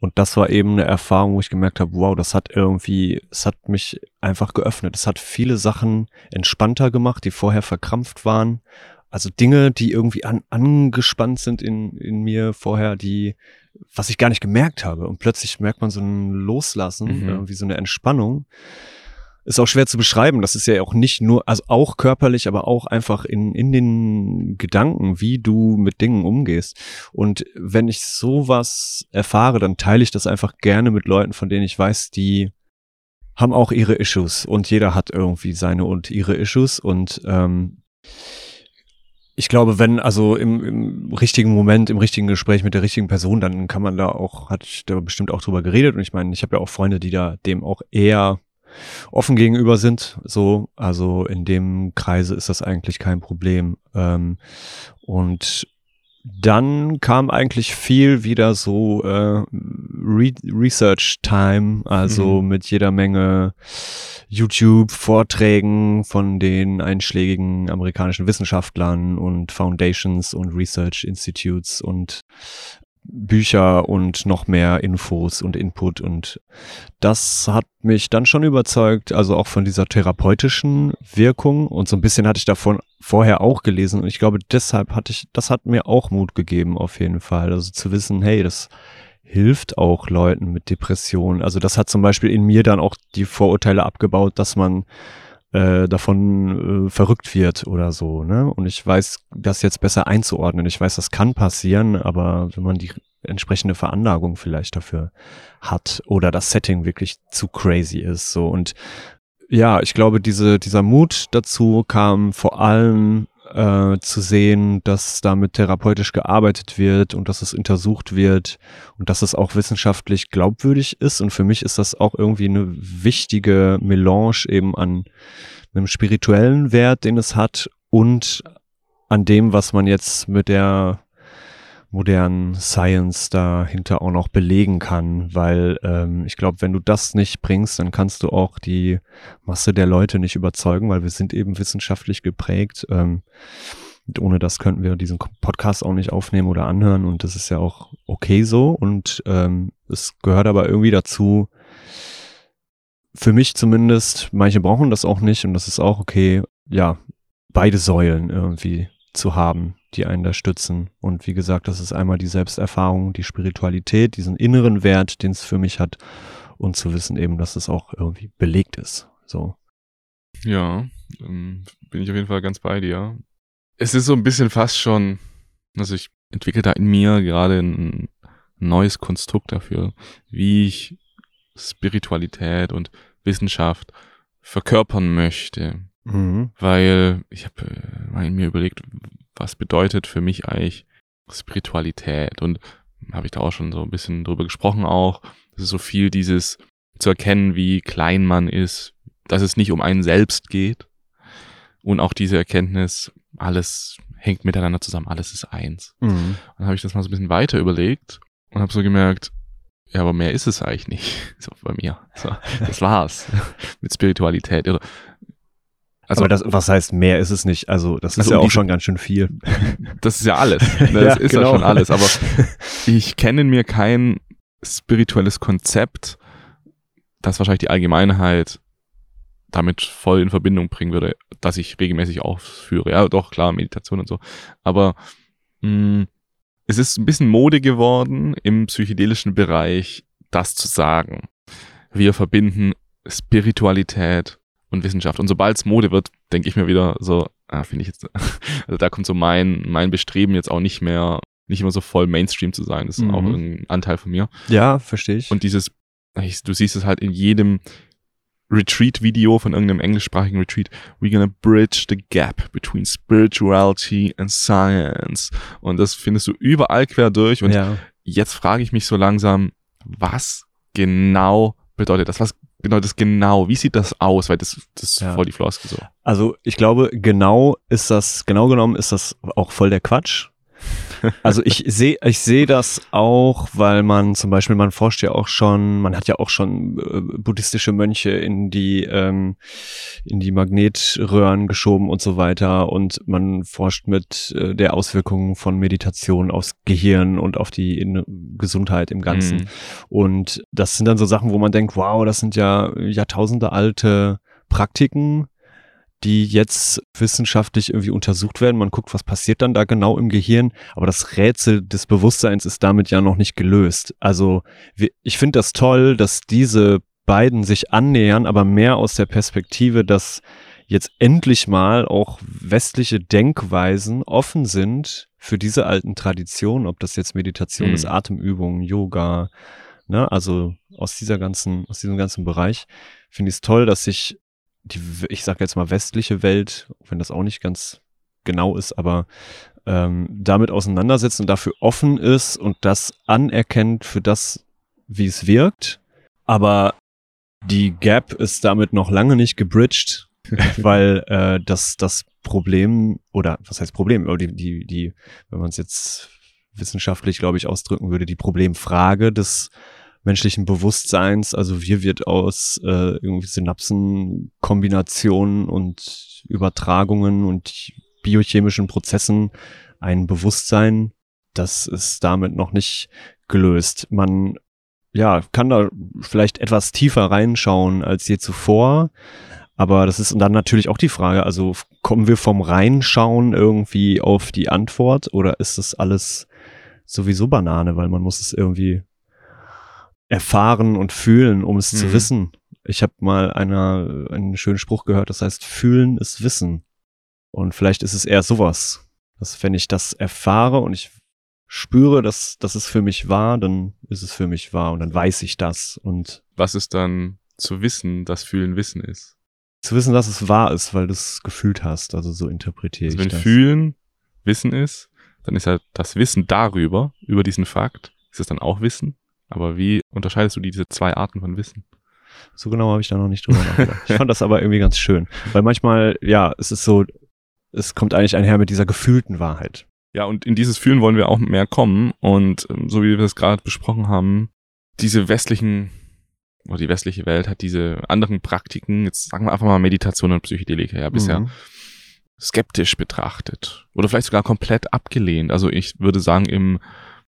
Und das war eben eine Erfahrung, wo ich gemerkt habe, wow, das hat irgendwie, es hat mich einfach geöffnet. Es hat viele Sachen entspannter gemacht, die vorher verkrampft waren. Also Dinge, die irgendwie an, angespannt sind in, in mir vorher, die, was ich gar nicht gemerkt habe. Und plötzlich merkt man so ein Loslassen, Mhm. irgendwie so eine Entspannung. Ist auch schwer zu beschreiben. Das ist ja auch nicht nur, also auch körperlich, aber auch einfach in, in den Gedanken, wie du mit Dingen umgehst. Und wenn ich sowas erfahre, dann teile ich das einfach gerne mit Leuten, von denen ich weiß, die haben auch ihre Issues und jeder hat irgendwie seine und ihre Issues und ähm, ich glaube, wenn, also im, im richtigen Moment, im richtigen Gespräch mit der richtigen Person, dann kann man da auch, hat da bestimmt auch drüber geredet. Und ich meine, ich habe ja auch Freunde, die da dem auch eher offen gegenüber sind. So, also in dem Kreise ist das eigentlich kein Problem. Ähm, und dann kam eigentlich viel wieder so äh, Re Research Time, also mhm. mit jeder Menge YouTube-Vorträgen von den einschlägigen amerikanischen Wissenschaftlern und Foundations und Research Institutes und Bücher und noch mehr Infos und Input. Und das hat mich dann schon überzeugt, also auch von dieser therapeutischen Wirkung. Und so ein bisschen hatte ich davon vorher auch gelesen. Und ich glaube deshalb hatte ich, das hat mir auch Mut gegeben auf jeden Fall, also zu wissen, hey, das hilft auch Leuten mit Depressionen. Also das hat zum Beispiel in mir dann auch die Vorurteile abgebaut, dass man äh, davon äh, verrückt wird oder so. Ne? Und ich weiß, das jetzt besser einzuordnen. Ich weiß, das kann passieren, aber wenn man die entsprechende Veranlagung vielleicht dafür hat oder das Setting wirklich zu crazy ist, so und ja, ich glaube, diese, dieser Mut dazu kam vor allem äh, zu sehen, dass damit therapeutisch gearbeitet wird und dass es untersucht wird und dass es auch wissenschaftlich glaubwürdig ist. Und für mich ist das auch irgendwie eine wichtige Melange eben an einem spirituellen Wert, den es hat und an dem, was man jetzt mit der modernen Science dahinter auch noch belegen kann, weil ähm, ich glaube, wenn du das nicht bringst, dann kannst du auch die Masse der Leute nicht überzeugen, weil wir sind eben wissenschaftlich geprägt. Ähm, ohne das könnten wir diesen Podcast auch nicht aufnehmen oder anhören und das ist ja auch okay so und ähm, es gehört aber irgendwie dazu, für mich zumindest, manche brauchen das auch nicht und das ist auch okay, ja, beide Säulen irgendwie zu haben, die einen da stützen. Und wie gesagt, das ist einmal die Selbsterfahrung, die Spiritualität, diesen inneren Wert, den es für mich hat und zu wissen eben, dass es auch irgendwie belegt ist. So. Ja, ähm, bin ich auf jeden Fall ganz bei dir. Es ist so ein bisschen fast schon, also ich entwickle da in mir gerade ein neues Konstrukt dafür, wie ich Spiritualität und Wissenschaft verkörpern möchte. Mhm. Weil ich habe äh, mir überlegt, was bedeutet für mich eigentlich Spiritualität? Und habe ich da auch schon so ein bisschen drüber gesprochen auch. Das ist so viel dieses zu erkennen, wie klein man ist, dass es nicht um einen selbst geht. Und auch diese Erkenntnis, alles hängt miteinander zusammen, alles ist eins. Mhm. Dann habe ich das mal so ein bisschen weiter überlegt und habe so gemerkt, ja, aber mehr ist es eigentlich nicht. So bei mir. So, das war's mit Spiritualität. Also, aber das, was heißt mehr ist es nicht? Also, das ist also ja auch schon ganz schön viel. Das ist ja alles. Das ja, ist genau. ja schon alles. Aber ich kenne mir kein spirituelles Konzept, das wahrscheinlich die Allgemeinheit damit voll in Verbindung bringen würde, dass ich regelmäßig ausführe. Ja, doch, klar, Meditation und so. Aber mh, mm, es ist ein bisschen Mode geworden, im psychedelischen Bereich das zu sagen. Wir verbinden Spiritualität und Wissenschaft. Und sobald es Mode wird, denke ich mir wieder so, ah, finde ich jetzt, also da kommt so mein, mein Bestreben jetzt auch nicht mehr, nicht immer so voll Mainstream zu sein. Das ist mhm. auch ein Anteil von mir. Ja, verstehe ich. Und dieses, du siehst es halt in jedem Retreat-Video von irgendeinem englischsprachigen Retreat. We're gonna bridge the gap between spirituality and science. Und das findest du überall quer durch. Und ja. jetzt frage ich mich so langsam, was genau bedeutet das? Was bedeutet das genau? Wie sieht das aus? Weil das, das ist ja. voll die Floskel so. Also ich glaube, genau ist das, genau genommen ist das auch voll der Quatsch. Also ich sehe, ich sehe das auch, weil man zum Beispiel, man forscht ja auch schon, man hat ja auch schon äh, buddhistische Mönche in die ähm, in die Magnetröhren geschoben und so weiter und man forscht mit äh, der Auswirkung von Meditation aufs Gehirn und auf die in Gesundheit im Ganzen. Mhm. Und das sind dann so Sachen, wo man denkt, wow, das sind ja Jahrtausende alte Praktiken, die jetzt wissenschaftlich irgendwie untersucht werden. Man guckt, was passiert dann da genau im Gehirn. Aber das Rätsel des Bewusstseins ist damit ja noch nicht gelöst. Also ich finde das toll, dass diese beiden sich annähern, aber mehr aus der Perspektive, dass jetzt endlich mal auch westliche Denkweisen offen sind für diese alten Traditionen, ob das jetzt Meditation mhm. ist, Atemübungen, Yoga, ne, also aus dieser ganzen, aus diesem ganzen Bereich, finde ich es toll, dass sich die, ich sage jetzt mal westliche Welt, wenn das auch nicht ganz genau ist, aber ähm, damit auseinandersetzt und dafür offen ist und das anerkennt für das, wie es wirkt. Aber die Gap ist damit noch lange nicht gebridged, weil äh, das, das Problem, oder was heißt Problem, die, die, die wenn man es jetzt wissenschaftlich, glaube ich, ausdrücken würde, die Problemfrage des menschlichen Bewusstseins, also wie wird aus äh, irgendwie Synapsenkombinationen und Übertragungen und biochemischen Prozessen ein Bewusstsein, das ist damit noch nicht gelöst. Man ja, kann da vielleicht etwas tiefer reinschauen als je zuvor. Aber das ist dann natürlich auch die Frage, also kommen wir vom Reinschauen irgendwie auf die Antwort oder ist das alles sowieso Banane, weil man muss es irgendwie erfahren und fühlen, um es mhm. zu wissen. Ich habe mal einer, einen schönen Spruch gehört, das heißt, fühlen ist Wissen. Und vielleicht ist es eher sowas, dass wenn ich das erfahre und ich spüre, dass, dass es für mich wahr, dann ist es für mich wahr und dann weiß ich das. Und was ist dann zu wissen, dass Fühlen Wissen ist? Zu wissen, dass es wahr ist, weil du es gefühlt hast. Also so interpretiere also ich das. Wenn Fühlen Wissen ist, dann ist ja das Wissen darüber, über diesen Fakt, ist es dann auch Wissen. Aber wie unterscheidest du diese zwei Arten von Wissen? So genau habe ich da noch nicht drüber nachgedacht. ich fand das aber irgendwie ganz schön. Weil manchmal, ja, es ist so, es kommt eigentlich einher mit dieser gefühlten Wahrheit. Ja, und in dieses Fühlen wollen wir auch mehr kommen. Und ähm, so wie wir es gerade besprochen haben, diese westlichen, oder die westliche Welt hat diese anderen Praktiken, jetzt sagen wir einfach mal Meditation und Psychedelika, ja, bisher mhm. skeptisch betrachtet. Oder vielleicht sogar komplett abgelehnt. Also ich würde sagen, im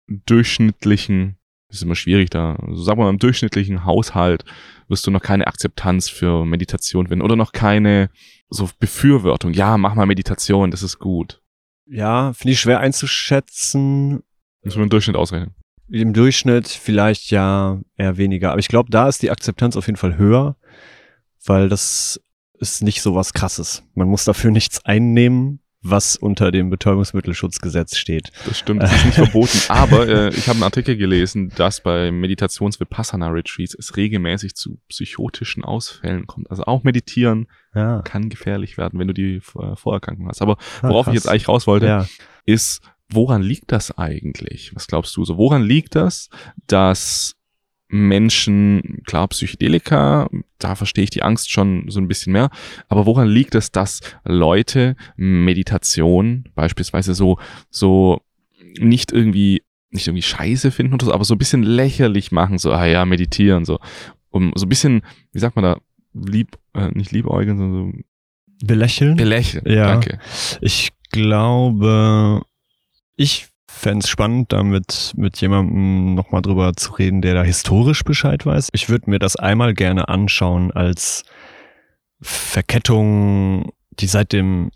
durchschnittlichen, das ist immer schwierig da, also sagen wir mal, im durchschnittlichen Haushalt wirst du noch keine Akzeptanz für Meditation finden oder noch keine so Befürwortung. Ja, mach mal Meditation, das ist gut. Ja, finde ich schwer einzuschätzen. Müssen wir im Durchschnitt ausrechnen. Im Durchschnitt vielleicht ja eher weniger. Aber ich glaube, da ist die Akzeptanz auf jeden Fall höher, weil das ist nicht so was krasses. Man muss dafür nichts einnehmen, was unter dem Betäubungsmittelschutzgesetz steht. Das stimmt, das ist nicht verboten. Aber äh, ich habe einen Artikel gelesen, dass bei Meditations-Vipassana-Retreats es regelmäßig zu psychotischen Ausfällen kommt. Also auch meditieren ja. kann gefährlich werden, wenn du die äh, Vorerkrankung hast. Aber ah, worauf ah, ich jetzt eigentlich raus wollte, ja. ist, woran liegt das eigentlich? Was glaubst du so? Woran liegt das, dass Menschen, klar, Psychedelika, da verstehe ich die Angst schon so ein bisschen mehr. Aber woran liegt es, dass Leute Meditation beispielsweise so, so nicht irgendwie, nicht irgendwie scheiße finden oder so, aber so ein bisschen lächerlich machen, so, ah ja, meditieren, so. Um so ein bisschen, wie sagt man da, lieb, äh, nicht liebäugeln, sondern so. Belächeln? Belächeln, ja. danke. Ich glaube, ich fände es spannend, damit mit jemandem nochmal drüber zu reden, der da historisch Bescheid weiß. Ich würde mir das einmal gerne anschauen als Verkettung, die seit dem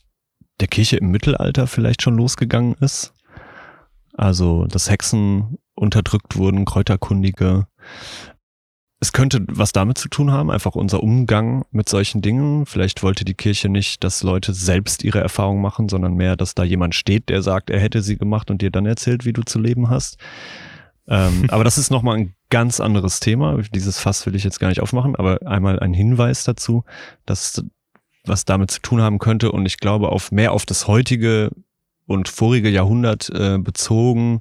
der Kirche im Mittelalter vielleicht schon losgegangen ist. Also, dass Hexen unterdrückt wurden, Kräuterkundige, es könnte was damit zu tun haben, einfach unser Umgang mit solchen Dingen. Vielleicht wollte die Kirche nicht, dass Leute selbst ihre Erfahrung machen, sondern mehr, dass da jemand steht, der sagt, er hätte sie gemacht und dir dann erzählt, wie du zu leben hast. ähm, aber das ist nochmal ein ganz anderes Thema. Dieses Fass will ich jetzt gar nicht aufmachen, aber einmal ein Hinweis dazu, dass was damit zu tun haben könnte und ich glaube auf mehr auf das heutige und vorige Jahrhundert äh, bezogen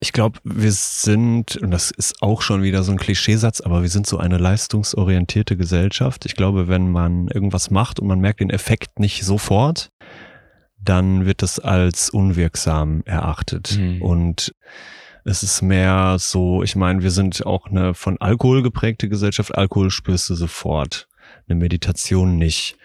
ich glaube, wir sind, und das ist auch schon wieder so ein Klischeesatz, aber wir sind so eine leistungsorientierte Gesellschaft. Ich glaube, wenn man irgendwas macht und man merkt den Effekt nicht sofort, dann wird es als unwirksam erachtet. Mhm. Und es ist mehr so, ich meine, wir sind auch eine von Alkohol geprägte Gesellschaft. Alkohol spürst du sofort. Eine Meditation nicht.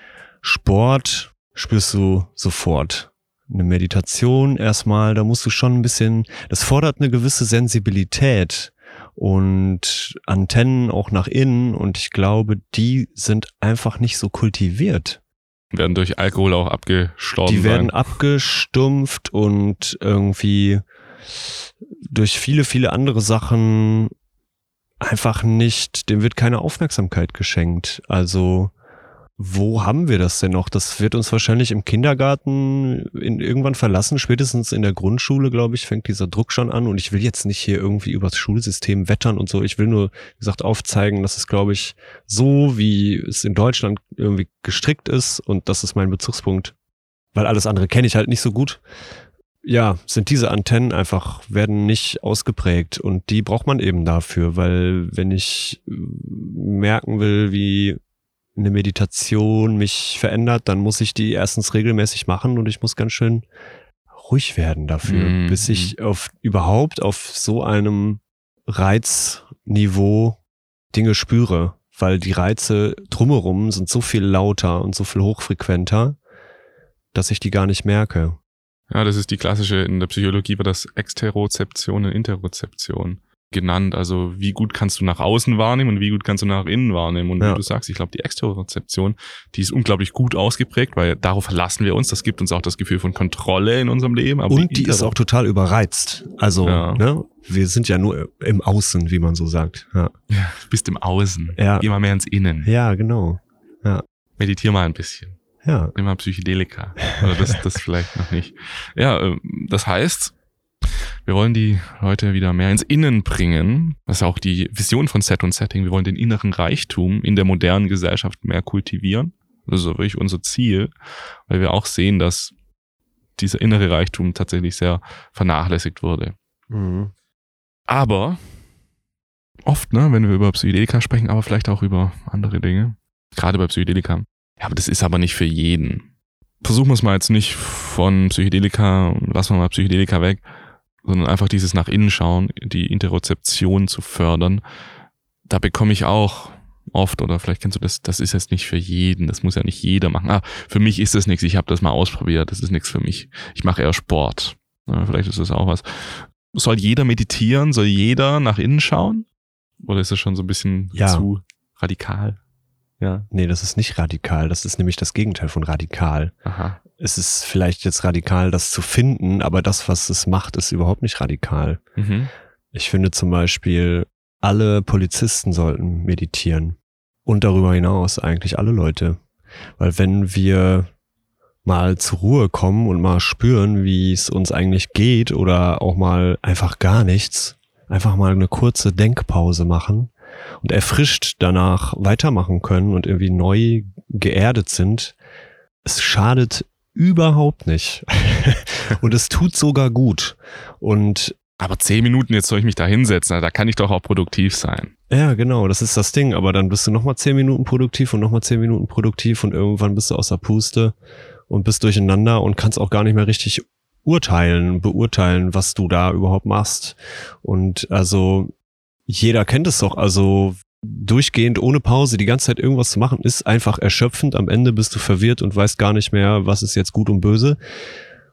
Sport spürst du sofort eine Meditation erstmal, da musst du schon ein bisschen, das fordert eine gewisse Sensibilität und Antennen auch nach innen und ich glaube, die sind einfach nicht so kultiviert. Werden durch Alkohol auch abgestorben. Die werden sein. abgestumpft und irgendwie durch viele, viele andere Sachen einfach nicht, dem wird keine Aufmerksamkeit geschenkt. Also wo haben wir das denn noch? Das wird uns wahrscheinlich im Kindergarten in, irgendwann verlassen. Spätestens in der Grundschule, glaube ich, fängt dieser Druck schon an. Und ich will jetzt nicht hier irgendwie übers Schulsystem wettern und so. Ich will nur, wie gesagt, aufzeigen, dass es, glaube ich, so wie es in Deutschland irgendwie gestrickt ist. Und das ist mein Bezugspunkt. Weil alles andere kenne ich halt nicht so gut. Ja, sind diese Antennen einfach, werden nicht ausgeprägt und die braucht man eben dafür, weil wenn ich merken will, wie eine Meditation mich verändert, dann muss ich die erstens regelmäßig machen und ich muss ganz schön ruhig werden dafür, mhm. bis ich auf überhaupt auf so einem Reizniveau Dinge spüre, weil die Reize drumherum sind so viel lauter und so viel hochfrequenter, dass ich die gar nicht merke. Ja, das ist die klassische, in der Psychologie war das Exterozeption und Interozeption genannt. Also wie gut kannst du nach außen wahrnehmen und wie gut kannst du nach innen wahrnehmen. Und ja. wie du sagst, ich glaube, die Exterozeption, die ist unglaublich gut ausgeprägt, weil darauf verlassen wir uns. Das gibt uns auch das Gefühl von Kontrolle in unserem Leben. Aber und die, die ist auch total überreizt. Also ja. ne, wir sind ja nur im Außen, wie man so sagt. Ja. ja bist im Außen. Ja. Geh mal mehr ins Innen. Ja, genau. Ja. Meditier mal ein bisschen. Ja. Nimm mal Psychedelika. Oder das, das vielleicht noch nicht. Ja, ähm, das heißt, wir wollen die Leute wieder mehr ins Innen bringen. Das ist auch die Vision von Set und Setting. Wir wollen den inneren Reichtum in der modernen Gesellschaft mehr kultivieren. Das ist wirklich unser Ziel, weil wir auch sehen, dass dieser innere Reichtum tatsächlich sehr vernachlässigt wurde. Mhm. Aber oft, ne, wenn wir über Psychedelika sprechen, aber vielleicht auch über andere Dinge, gerade bei Psychedelika. Ja, aber das ist aber nicht für jeden. Versuchen wir es mal jetzt nicht von Psychedelika, lassen wir mal Psychedelika weg, sondern einfach dieses nach innen schauen, die Interozeption zu fördern. Da bekomme ich auch oft, oder vielleicht kennst du das, das ist jetzt nicht für jeden, das muss ja nicht jeder machen. Ah, für mich ist das nichts, ich habe das mal ausprobiert, das ist nichts für mich. Ich mache eher Sport. Ja, vielleicht ist das auch was. Soll jeder meditieren? Soll jeder nach innen schauen? Oder ist das schon so ein bisschen ja. zu radikal? Ja. Nee, das ist nicht radikal. Das ist nämlich das Gegenteil von radikal. Aha es ist vielleicht jetzt radikal, das zu finden, aber das, was es macht, ist überhaupt nicht radikal. Mhm. Ich finde zum Beispiel, alle Polizisten sollten meditieren. Und darüber hinaus eigentlich alle Leute. Weil wenn wir mal zur Ruhe kommen und mal spüren, wie es uns eigentlich geht oder auch mal einfach gar nichts, einfach mal eine kurze Denkpause machen und erfrischt danach weitermachen können und irgendwie neu geerdet sind, es schadet überhaupt nicht. und es tut sogar gut. Und aber zehn Minuten, jetzt soll ich mich da hinsetzen, da kann ich doch auch produktiv sein. Ja, genau, das ist das Ding. Aber dann bist du nochmal zehn Minuten produktiv und nochmal zehn Minuten produktiv und irgendwann bist du außer Puste und bist durcheinander und kannst auch gar nicht mehr richtig urteilen, beurteilen, was du da überhaupt machst. Und also jeder kennt es doch. Also durchgehend ohne Pause die ganze Zeit irgendwas zu machen, ist einfach erschöpfend. Am Ende bist du verwirrt und weißt gar nicht mehr, was ist jetzt gut und böse.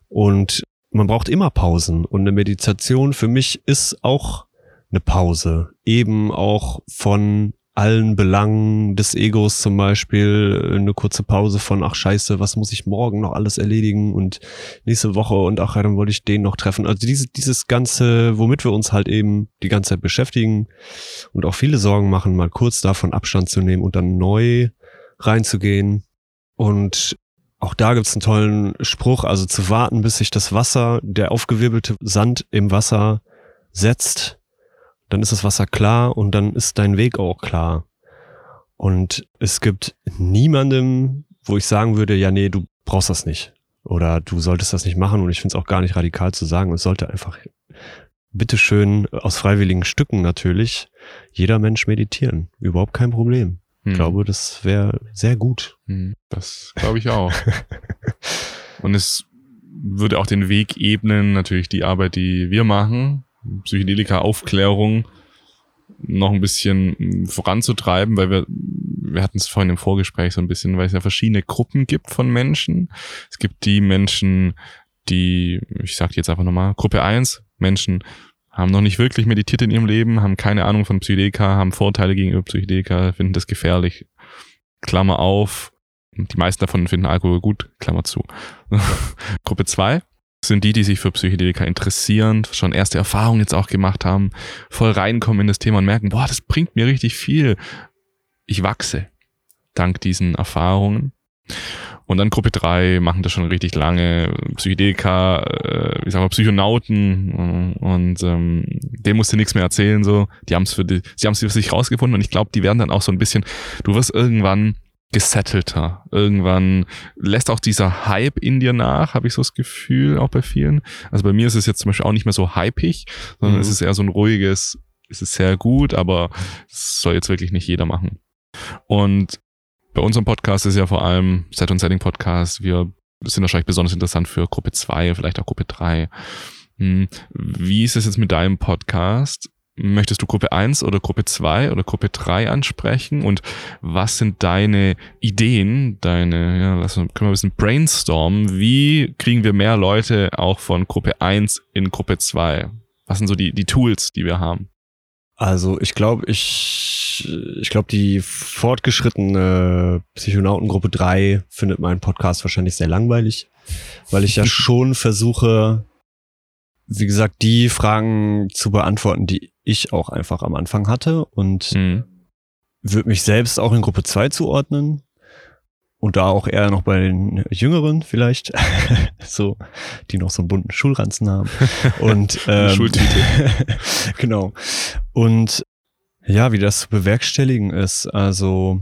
Und man braucht immer Pausen. Und eine Meditation für mich ist auch eine Pause. Eben auch von allen Belangen des Egos zum Beispiel eine kurze Pause von, ach scheiße, was muss ich morgen noch alles erledigen und nächste Woche und ach dann wollte ich den noch treffen. Also diese, dieses Ganze, womit wir uns halt eben die ganze Zeit beschäftigen und auch viele Sorgen machen, mal kurz davon Abstand zu nehmen und dann neu reinzugehen. Und auch da gibt's einen tollen Spruch, also zu warten, bis sich das Wasser, der aufgewirbelte Sand im Wasser setzt dann ist das Wasser klar und dann ist dein Weg auch klar. Und es gibt niemandem, wo ich sagen würde, ja, nee, du brauchst das nicht. Oder du solltest das nicht machen. Und ich finde es auch gar nicht radikal zu sagen. Es sollte einfach bitteschön aus freiwilligen Stücken natürlich jeder Mensch meditieren. Überhaupt kein Problem. Hm. Ich glaube, das wäre sehr gut. Hm. Das glaube ich auch. und es würde auch den Weg ebnen, natürlich die Arbeit, die wir machen, Psychedelika-Aufklärung noch ein bisschen voranzutreiben, weil wir, wir hatten es vorhin im Vorgespräch so ein bisschen, weil es ja verschiedene Gruppen gibt von Menschen. Es gibt die Menschen, die, ich sag jetzt einfach nochmal, Gruppe eins Menschen haben noch nicht wirklich meditiert in ihrem Leben, haben keine Ahnung von Psychedelika, haben Vorteile gegenüber Psychedelika, finden das gefährlich. Klammer auf. Die meisten davon finden Alkohol gut, Klammer zu. Gruppe zwei sind die, die sich für Psychedelika interessieren, schon erste Erfahrungen jetzt auch gemacht haben, voll reinkommen in das Thema und merken, boah, das bringt mir richtig viel. Ich wachse. dank diesen Erfahrungen. Und dann Gruppe 3 machen das schon richtig lange, Psychedelika, äh, ich sag mal Psychonauten und ähm, dem musst du nichts mehr erzählen, so. Die haben es für die, sie haben es für sich rausgefunden und ich glaube, die werden dann auch so ein bisschen, du wirst irgendwann gesettelter. Irgendwann lässt auch dieser Hype in dir nach, habe ich so das Gefühl, auch bei vielen. Also bei mir ist es jetzt zum Beispiel auch nicht mehr so hypig, sondern mhm. es ist eher so ein ruhiges, es ist sehr gut, aber es soll jetzt wirklich nicht jeder machen. Und bei unserem Podcast ist ja vor allem Set und Setting Podcast. Wir sind wahrscheinlich besonders interessant für Gruppe 2, vielleicht auch Gruppe 3. Hm, wie ist es jetzt mit deinem Podcast? Möchtest du Gruppe 1 oder Gruppe 2 oder Gruppe 3 ansprechen? Und was sind deine Ideen, deine, ja, lass uns, können wir ein bisschen brainstormen. Wie kriegen wir mehr Leute auch von Gruppe 1 in Gruppe 2? Was sind so die, die Tools, die wir haben? Also ich glaube, ich, ich glaube, die fortgeschrittene Psychonautengruppe 3 findet meinen Podcast wahrscheinlich sehr langweilig, weil ich ja schon versuche, wie gesagt, die Fragen zu beantworten, die ich auch einfach am Anfang hatte und mhm. würde mich selbst auch in Gruppe 2 zuordnen und da auch eher noch bei den Jüngeren vielleicht, so, die noch so einen bunten Schulranzen haben. Und ähm, Schultüte. genau. Und ja, wie das zu bewerkstelligen ist, also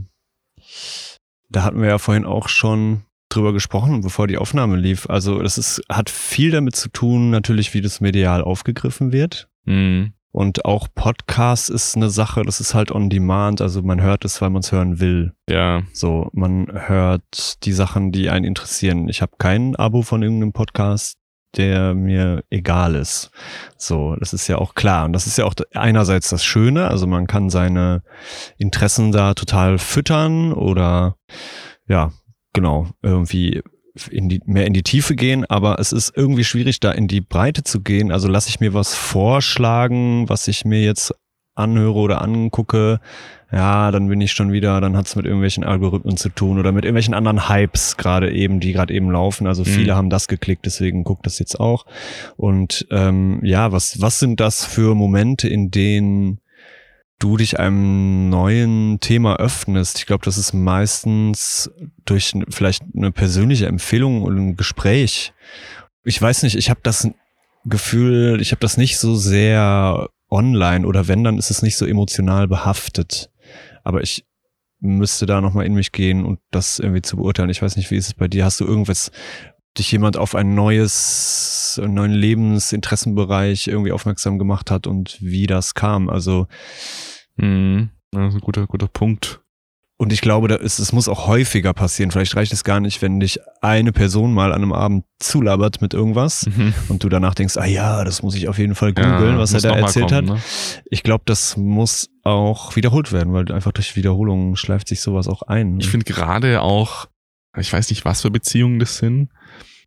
da hatten wir ja vorhin auch schon drüber gesprochen, bevor die Aufnahme lief. Also das ist, hat viel damit zu tun, natürlich, wie das medial aufgegriffen wird. Mhm. Und auch Podcast ist eine Sache, das ist halt on demand, also man hört es, weil man es hören will. Ja. So, man hört die Sachen, die einen interessieren. Ich habe kein Abo von irgendeinem Podcast, der mir egal ist. So, das ist ja auch klar. Und das ist ja auch einerseits das Schöne, also man kann seine Interessen da total füttern oder ja, genau, irgendwie in die, mehr in die Tiefe gehen, aber es ist irgendwie schwierig, da in die Breite zu gehen. Also lasse ich mir was vorschlagen, was ich mir jetzt anhöre oder angucke, ja, dann bin ich schon wieder, dann hat es mit irgendwelchen Algorithmen zu tun oder mit irgendwelchen anderen Hypes gerade eben, die gerade eben laufen. Also viele mhm. haben das geklickt, deswegen guckt das jetzt auch. Und ähm, ja, was, was sind das für Momente, in denen du dich einem neuen Thema öffnest. Ich glaube, das ist meistens durch vielleicht eine persönliche Empfehlung und ein Gespräch. Ich weiß nicht, ich habe das Gefühl, ich habe das nicht so sehr online oder wenn, dann ist es nicht so emotional behaftet. Aber ich müsste da nochmal in mich gehen und das irgendwie zu beurteilen. Ich weiß nicht, wie ist es bei dir? Hast du irgendwas, dich jemand auf ein neues, einen neuen Lebensinteressenbereich irgendwie aufmerksam gemacht hat und wie das kam. Also mhm. das ist ein guter, guter Punkt. Und ich glaube, da ist, es muss auch häufiger passieren. Vielleicht reicht es gar nicht, wenn dich eine Person mal an einem Abend zulabert mit irgendwas mhm. und du danach denkst, ah ja, das muss ich auf jeden Fall googeln, ja, was er da erzählt kommen, hat. Ne? Ich glaube, das muss auch wiederholt werden, weil einfach durch Wiederholung schleift sich sowas auch ein. Ich finde gerade auch, ich weiß nicht, was für Beziehungen das sind,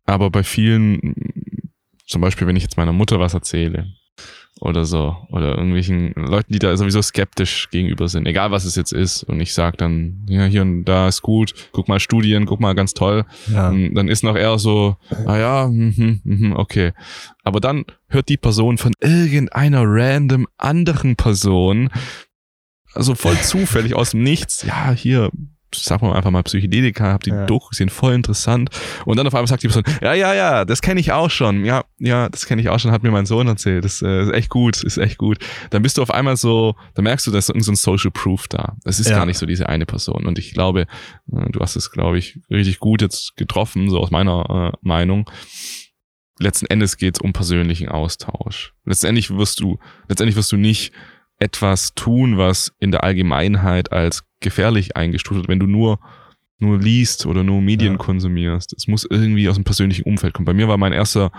aber bei vielen, zum Beispiel, wenn ich jetzt meiner Mutter was erzähle oder so, oder irgendwelchen Leuten, die da sowieso skeptisch gegenüber sind, egal was es jetzt ist, und ich sage dann, ja, hier und da ist gut, guck mal Studien, guck mal ganz toll, ja. dann ist noch eher so, ah ja, mh, mh, okay. Aber dann hört die Person von irgendeiner random anderen Person, also voll zufällig aus dem Nichts, ja, hier, sagen wir einfach mal Psychedelika, hab die ja. Doku gesehen, voll interessant. Und dann auf einmal sagt die Person, ja, ja, ja, das kenne ich auch schon. Ja, ja, das kenne ich auch schon, hat mir mein Sohn erzählt. Das äh, ist echt gut, ist echt gut. Dann bist du auf einmal so, da merkst du, da ist so ein Social Proof da. Das ist ja. gar nicht so diese eine Person. Und ich glaube, äh, du hast es, glaube ich, richtig gut jetzt getroffen, so aus meiner äh, Meinung. Letzten Endes geht es um persönlichen Austausch. Letztendlich wirst du, letztendlich wirst du nicht etwas tun, was in der Allgemeinheit als gefährlich eingestuft wird, wenn du nur nur liest oder nur Medien ja. konsumierst. Es muss irgendwie aus dem persönlichen Umfeld kommen. Bei mir war mein erster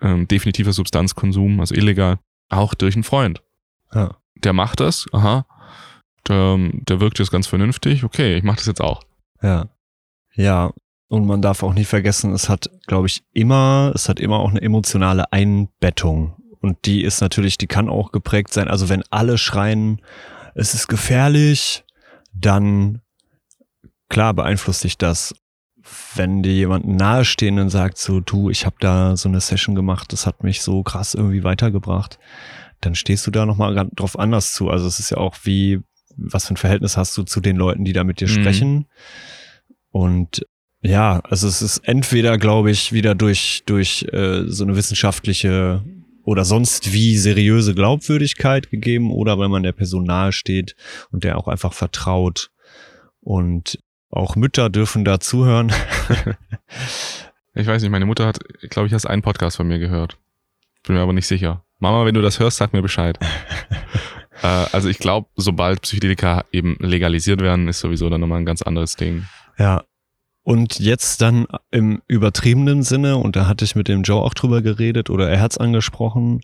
ähm, definitiver Substanzkonsum, also illegal, auch durch einen Freund. Ja. Der macht das, aha, der, der wirkt jetzt ganz vernünftig, okay, ich mach das jetzt auch. Ja. Ja, und man darf auch nicht vergessen, es hat, glaube ich, immer, es hat immer auch eine emotionale Einbettung. Und die ist natürlich, die kann auch geprägt sein. Also wenn alle schreien, es ist gefährlich, dann klar beeinflusst dich das. Wenn dir jemand nahestehenden sagt, so du, ich habe da so eine Session gemacht, das hat mich so krass irgendwie weitergebracht, dann stehst du da nochmal drauf anders zu. Also es ist ja auch wie, was für ein Verhältnis hast du zu den Leuten, die da mit dir Mhm. sprechen. Und ja, also es ist entweder, glaube ich, wieder durch, durch äh, so eine wissenschaftliche oder sonst wie seriöse Glaubwürdigkeit gegeben oder weil man der Person nahe steht und der auch einfach vertraut. Und auch Mütter dürfen da zuhören. Ich weiß nicht, meine Mutter hat, glaube ich, erst einen Podcast von mir gehört. Bin mir aber nicht sicher. Mama, wenn du das hörst, sag mir Bescheid. äh, also ich glaube, sobald Psychedelika eben legalisiert werden, ist sowieso dann nochmal ein ganz anderes Ding. Ja. Und jetzt dann im übertriebenen Sinne, und da hatte ich mit dem Joe auch drüber geredet oder er hat's angesprochen,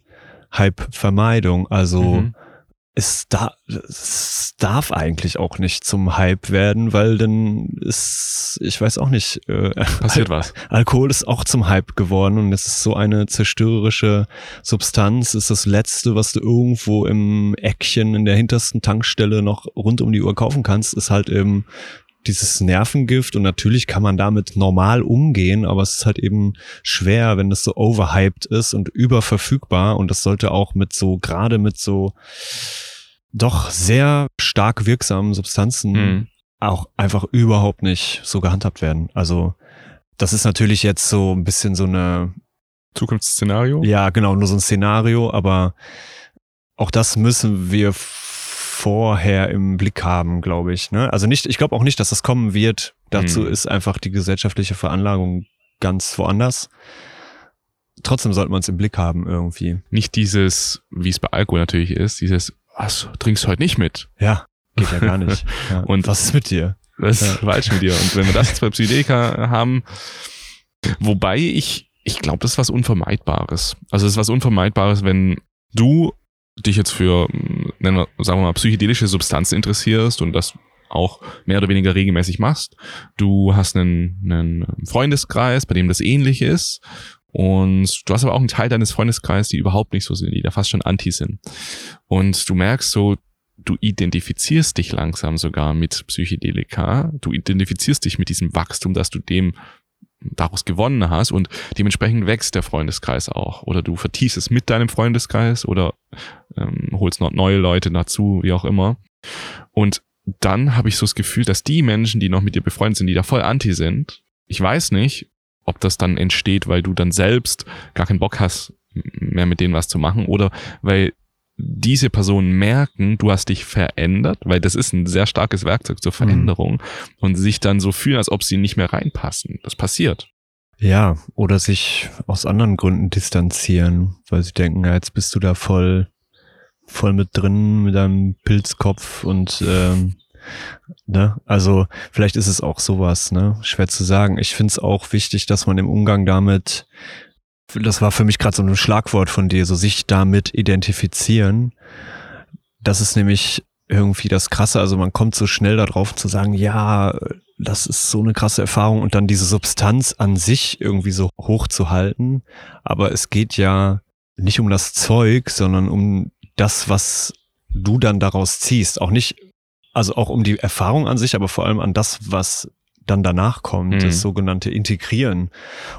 Hype-Vermeidung. Also Mhm. es, da, es darf eigentlich auch nicht zum Hype werden, weil dann ist, ich weiß auch nicht, äh, Passiert was. Alkohol ist auch zum Hype geworden und es ist so eine zerstörerische Substanz. Ist das Letzte, was du irgendwo im Eckchen in der hintersten Tankstelle noch rund um die Uhr kaufen kannst, ist halt eben dieses Nervengift und natürlich kann man damit normal umgehen, aber es ist halt eben schwer, wenn das so overhyped ist und überverfügbar und das sollte auch mit so, gerade mit so doch sehr stark wirksamen Substanzen Mhm. auch einfach überhaupt nicht so gehandhabt werden. Also das ist natürlich jetzt so ein bisschen so eine, Zukunftsszenario? ja genau, nur so ein Szenario, aber auch das müssen wir vorher im Blick haben, glaube ich. Ne? Also nicht, ich glaube auch nicht, dass das kommen wird. Dazu Mhm. ist einfach die gesellschaftliche Veranlagung ganz woanders. Trotzdem sollte man es im Blick haben irgendwie. Nicht dieses, wie es bei Alkohol natürlich ist, dieses, was, trinkst du heute nicht mit? Ja, geht ja gar nicht. Ja. Und- was ist mit dir? Das ist Ja. falsch mit dir. Und wenn wir das jetzt bei Psychedelika haben, wobei ich, ich glaube, das ist was Unvermeidbares. Also es ist was Unvermeidbares, wenn du dich jetzt für, mh, nennen wir, sagen wir mal, psychedelische Substanzen interessierst und das auch mehr oder weniger regelmäßig machst. Du hast einen, einen Freundeskreis, bei dem das ähnlich ist. Und du hast aber auch einen Teil deines Freundeskreises, die überhaupt nicht so sind, die da fast schon anti sind. Und du merkst so, du identifizierst dich langsam sogar mit Psychedelika. Du identifizierst dich mit diesem Wachstum, das du dem daraus gewonnen hast und dementsprechend wächst der Freundeskreis auch. Oder du vertiefst es mit deinem Freundeskreis oder ähm, holst noch neue Leute dazu, wie auch immer. Und dann habe ich so das Gefühl, dass die Menschen, die noch mit dir befreundet sind, die da voll anti sind, ich weiß nicht, ob das dann entsteht, weil du dann selbst gar keinen Bock hast, mehr mit denen was zu machen oder weil diese Personen merken, du hast dich verändert, weil das ist ein sehr starkes Werkzeug zur Veränderung und sich dann so fühlen, als ob sie nicht mehr reinpassen. Das passiert. Ja, oder sich aus anderen Gründen distanzieren, weil sie denken, ja, jetzt bist du da voll, voll mit drin mit deinem Pilzkopf und ähm, ne, also vielleicht ist es auch sowas, ne? Schwer zu sagen. Ich finde es auch wichtig, dass man im Umgang damit, das war für mich gerade so ein Schlagwort von dir, so sich damit identifizieren. Das ist nämlich irgendwie das Krasse. Also man kommt so schnell darauf zu sagen, ja, das ist so eine krasse Erfahrung und dann diese Substanz an sich irgendwie so hoch zu halten. Aber es geht ja nicht um das Zeug, sondern um das, was du dann daraus ziehst. Auch nicht, also auch um die Erfahrung an sich, aber vor allem an das, was dann danach kommt, Mhm. das sogenannte Integrieren.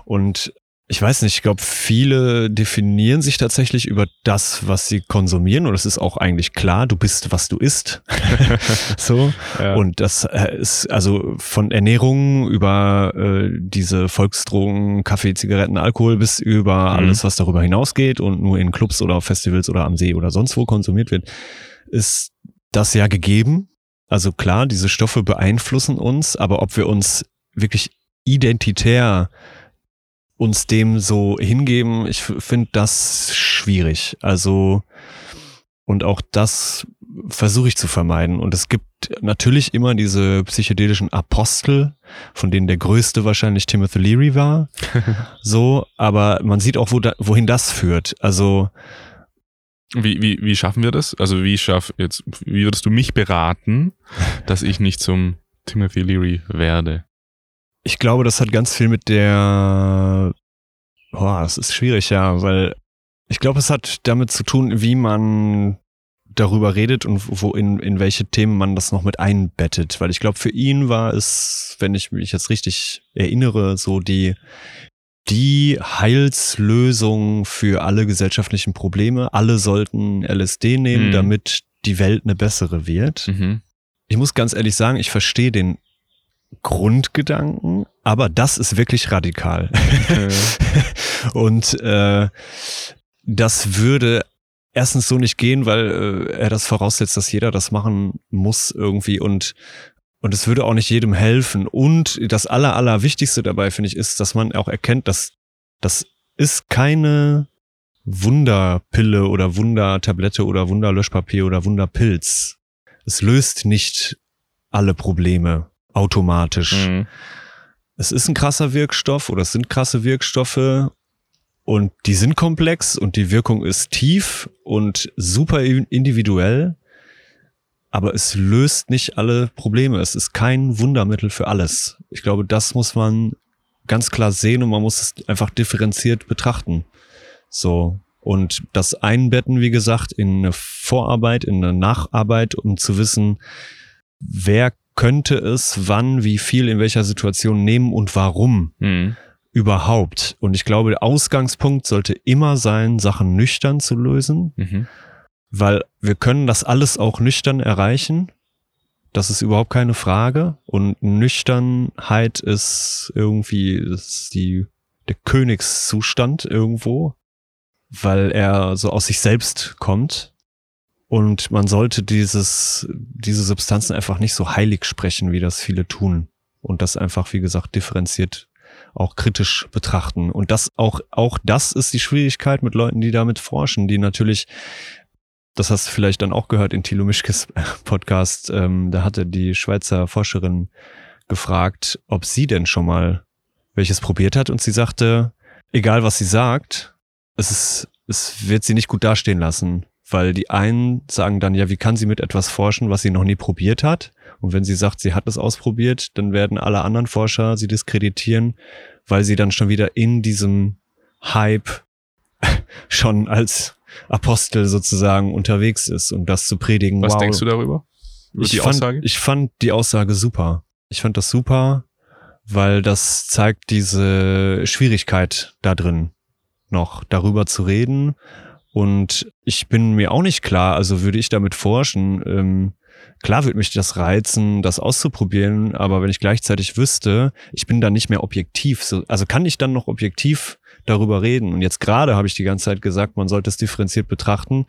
Und ich weiß nicht, ich glaube, viele definieren sich tatsächlich über das, was sie konsumieren. Und es ist auch eigentlich klar, du bist, was du isst. so. Ja. Und das äh, ist also von Ernährung über äh, diese Volksdrogen, Kaffee, Zigaretten, Alkohol bis über Mhm. alles, was darüber hinausgeht und nur in Clubs oder auf Festivals oder am See oder sonst wo konsumiert wird, ist das ja gegeben. Also klar, diese Stoffe beeinflussen uns, aber ob wir uns wirklich identitär uns dem so hingeben, ich finde das schwierig. Also und auch das versuche ich zu vermeiden. Und es gibt natürlich immer diese psychedelischen Apostel, von denen der größte wahrscheinlich Timothy Leary war. so, aber man sieht auch, wo da, wohin das führt. Also Wie, wie, wie schaffen wir das? Also wie schaff jetzt, wie würdest du mich beraten, dass ich nicht zum Timothy Leary werde? Ich glaube, das hat ganz viel mit der, boah, das ist schwierig, ja, weil ich glaube, es hat damit zu tun, wie man darüber redet und wo in, in welche Themen man das noch mit einbettet. Weil ich glaube, für ihn war es, wenn ich mich jetzt richtig erinnere, so die, die Heilslösung für alle gesellschaftlichen Probleme. Alle sollten LSD nehmen, Mhm. damit die Welt eine bessere wird. Mhm. Ich muss ganz ehrlich sagen, ich verstehe den Grundgedanken, aber das ist wirklich radikal. Und äh, das würde erstens so nicht gehen, weil äh, er das voraussetzt, dass jeder das machen muss irgendwie und und es würde auch nicht jedem helfen. Und das Aller, Allerwichtigste dabei, finde ich, ist, dass man auch erkennt, dass das ist keine Wunderpille oder Wundertablette oder Wunderlöschpapier oder Wunderpilz. Es löst nicht alle Probleme automatisch. Mhm. Es ist ein krasser Wirkstoff oder es sind krasse Wirkstoffe und die sind komplex und die Wirkung ist tief und super individuell, aber es löst nicht alle Probleme. Es ist kein Wundermittel für alles. Ich glaube, das muss man ganz klar sehen und man muss es einfach differenziert betrachten. So. Und das einbetten, wie gesagt, in eine Vorarbeit, in eine Nacharbeit, um zu wissen, wer könnte es wann, wie viel, in welcher Situation nehmen und warum Mhm. überhaupt. Und ich glaube, der Ausgangspunkt sollte immer sein, Sachen nüchtern zu lösen, Mhm. weil wir können das alles auch nüchtern erreichen. Das ist überhaupt keine Frage. Und Nüchternheit ist irgendwie ist die, der Königszustand irgendwo, weil er so aus sich selbst kommt. Und man sollte dieses, diese Substanzen einfach nicht so heilig sprechen, wie das viele tun. Und das einfach, wie gesagt, differenziert auch kritisch betrachten. Und das auch, auch das ist die Schwierigkeit mit Leuten, die damit forschen, die natürlich, das hast du vielleicht dann auch gehört in Thilo Mischkes Podcast, ähm, da hatte die Schweizer Forscherin gefragt, ob sie denn schon mal welches probiert hat und sie sagte, egal was sie sagt, es ist, es wird sie nicht gut dastehen lassen, weil die einen sagen dann, ja, wie kann sie mit etwas forschen, was sie noch nie probiert hat? Und wenn sie sagt, sie hat es ausprobiert, dann werden alle anderen Forscher sie diskreditieren, weil sie dann schon wieder in diesem Hype schon als Apostel sozusagen unterwegs ist, um das zu predigen. Was wow, denkst du darüber? Über ich die fand, Aussage? Ich fand die Aussage super. Ich fand das super, weil das zeigt diese Schwierigkeit da drin, noch darüber zu reden. Und ich bin mir auch nicht klar, also würde ich damit forschen, ähm, klar würde mich das reizen, das auszuprobieren, aber wenn ich gleichzeitig wüsste, ich bin dann nicht mehr objektiv, so, also kann ich dann noch objektiv darüber reden? Und jetzt gerade habe ich die ganze Zeit gesagt, man sollte es differenziert betrachten.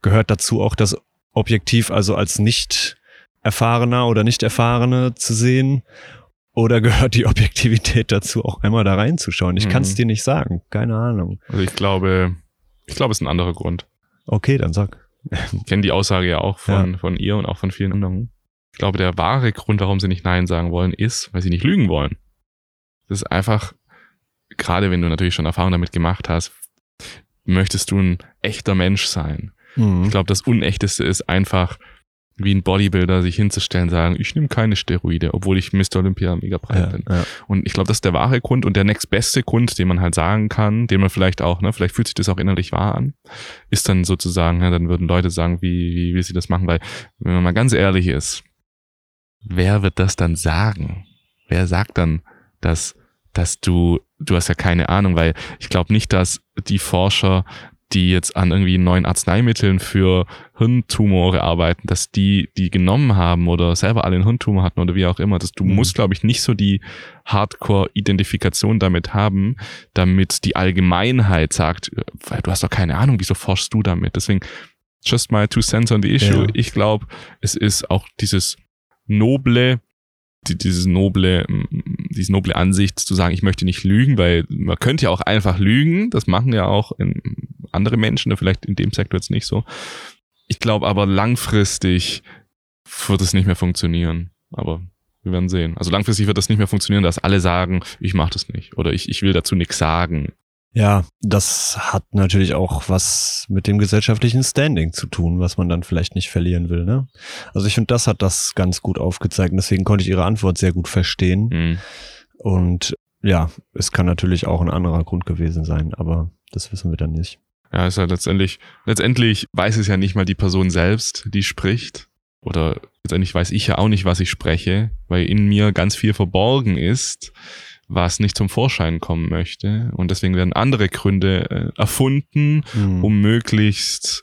Gehört dazu auch das Objektiv, also als nicht erfahrener oder nicht erfahrene zu sehen? Oder gehört die Objektivität dazu, auch einmal da reinzuschauen? Ich kann es Mhm. dir nicht sagen. Keine Ahnung. Also ich glaube, ich glaube, es ist ein anderer Grund. Okay, dann sag. Ich kenne die Aussage ja auch von, von ihr und auch von vielen anderen. Ich glaube, der wahre Grund, warum sie nicht Nein sagen wollen, ist, weil sie nicht lügen wollen. Das ist einfach, gerade wenn du natürlich schon Erfahrung damit gemacht hast, möchtest du ein echter Mensch sein. Mhm. Ich glaube, das Unechteste ist einfach, wie ein Bodybuilder sich hinzustellen, sagen, ich nehme keine Steroide, obwohl ich Mr. Olympia mega breit ja, bin. ja. Und ich glaube, das ist der wahre Grund und der nächstbeste Grund, den man halt sagen kann, den man vielleicht auch, ne, vielleicht fühlt sich das auch innerlich wahr an, ist dann sozusagen, ja, dann würden Leute sagen, wie, wie will sie das machen, weil, wenn man mal ganz ehrlich ist, wer wird das dann sagen? Wer sagt dann, dass, dass du, du hast ja keine Ahnung, weil ich glaube nicht, dass die Forscher, die jetzt an irgendwie neuen Arzneimitteln für Hirntumore arbeiten, dass die die genommen haben oder selber alle einen Hirntumor hatten oder wie auch immer. dass du Mhm. musst, glaube ich, nicht so die Hardcore-Identifikation damit haben, damit die Allgemeinheit sagt, weil du hast doch keine Ahnung, wieso forschst du damit? Deswegen, just my two cents on the issue. Ja. Ich glaube, es ist auch dieses noble, die, dieses noble, diese noble Ansicht zu sagen, ich möchte nicht lügen, weil man könnte ja auch einfach lügen. Das machen ja auch in, andere Menschen, vielleicht in dem Sektor jetzt nicht so. Ich glaube aber langfristig wird es nicht mehr funktionieren. Aber wir werden sehen. Also langfristig wird das nicht mehr funktionieren, dass alle sagen, ich mache das nicht oder ich, ich will dazu nichts sagen. Ja, das hat natürlich auch was mit dem gesellschaftlichen Standing zu tun, was man dann vielleicht nicht verlieren will. Ne? Also ich finde, das hat das ganz gut aufgezeigt. Deswegen konnte ich Ihre Antwort sehr gut verstehen. Hm. Und ja, es kann natürlich auch ein anderer Grund gewesen sein, aber das wissen wir dann nicht. Ja, ist halt letztendlich, letztendlich weiß es ja nicht mal die Person selbst, die spricht. Oder letztendlich weiß ich ja auch nicht, was ich spreche, weil in mir ganz viel verborgen ist, was nicht zum Vorschein kommen möchte. Und deswegen werden andere Gründe äh, erfunden, Hm. um möglichst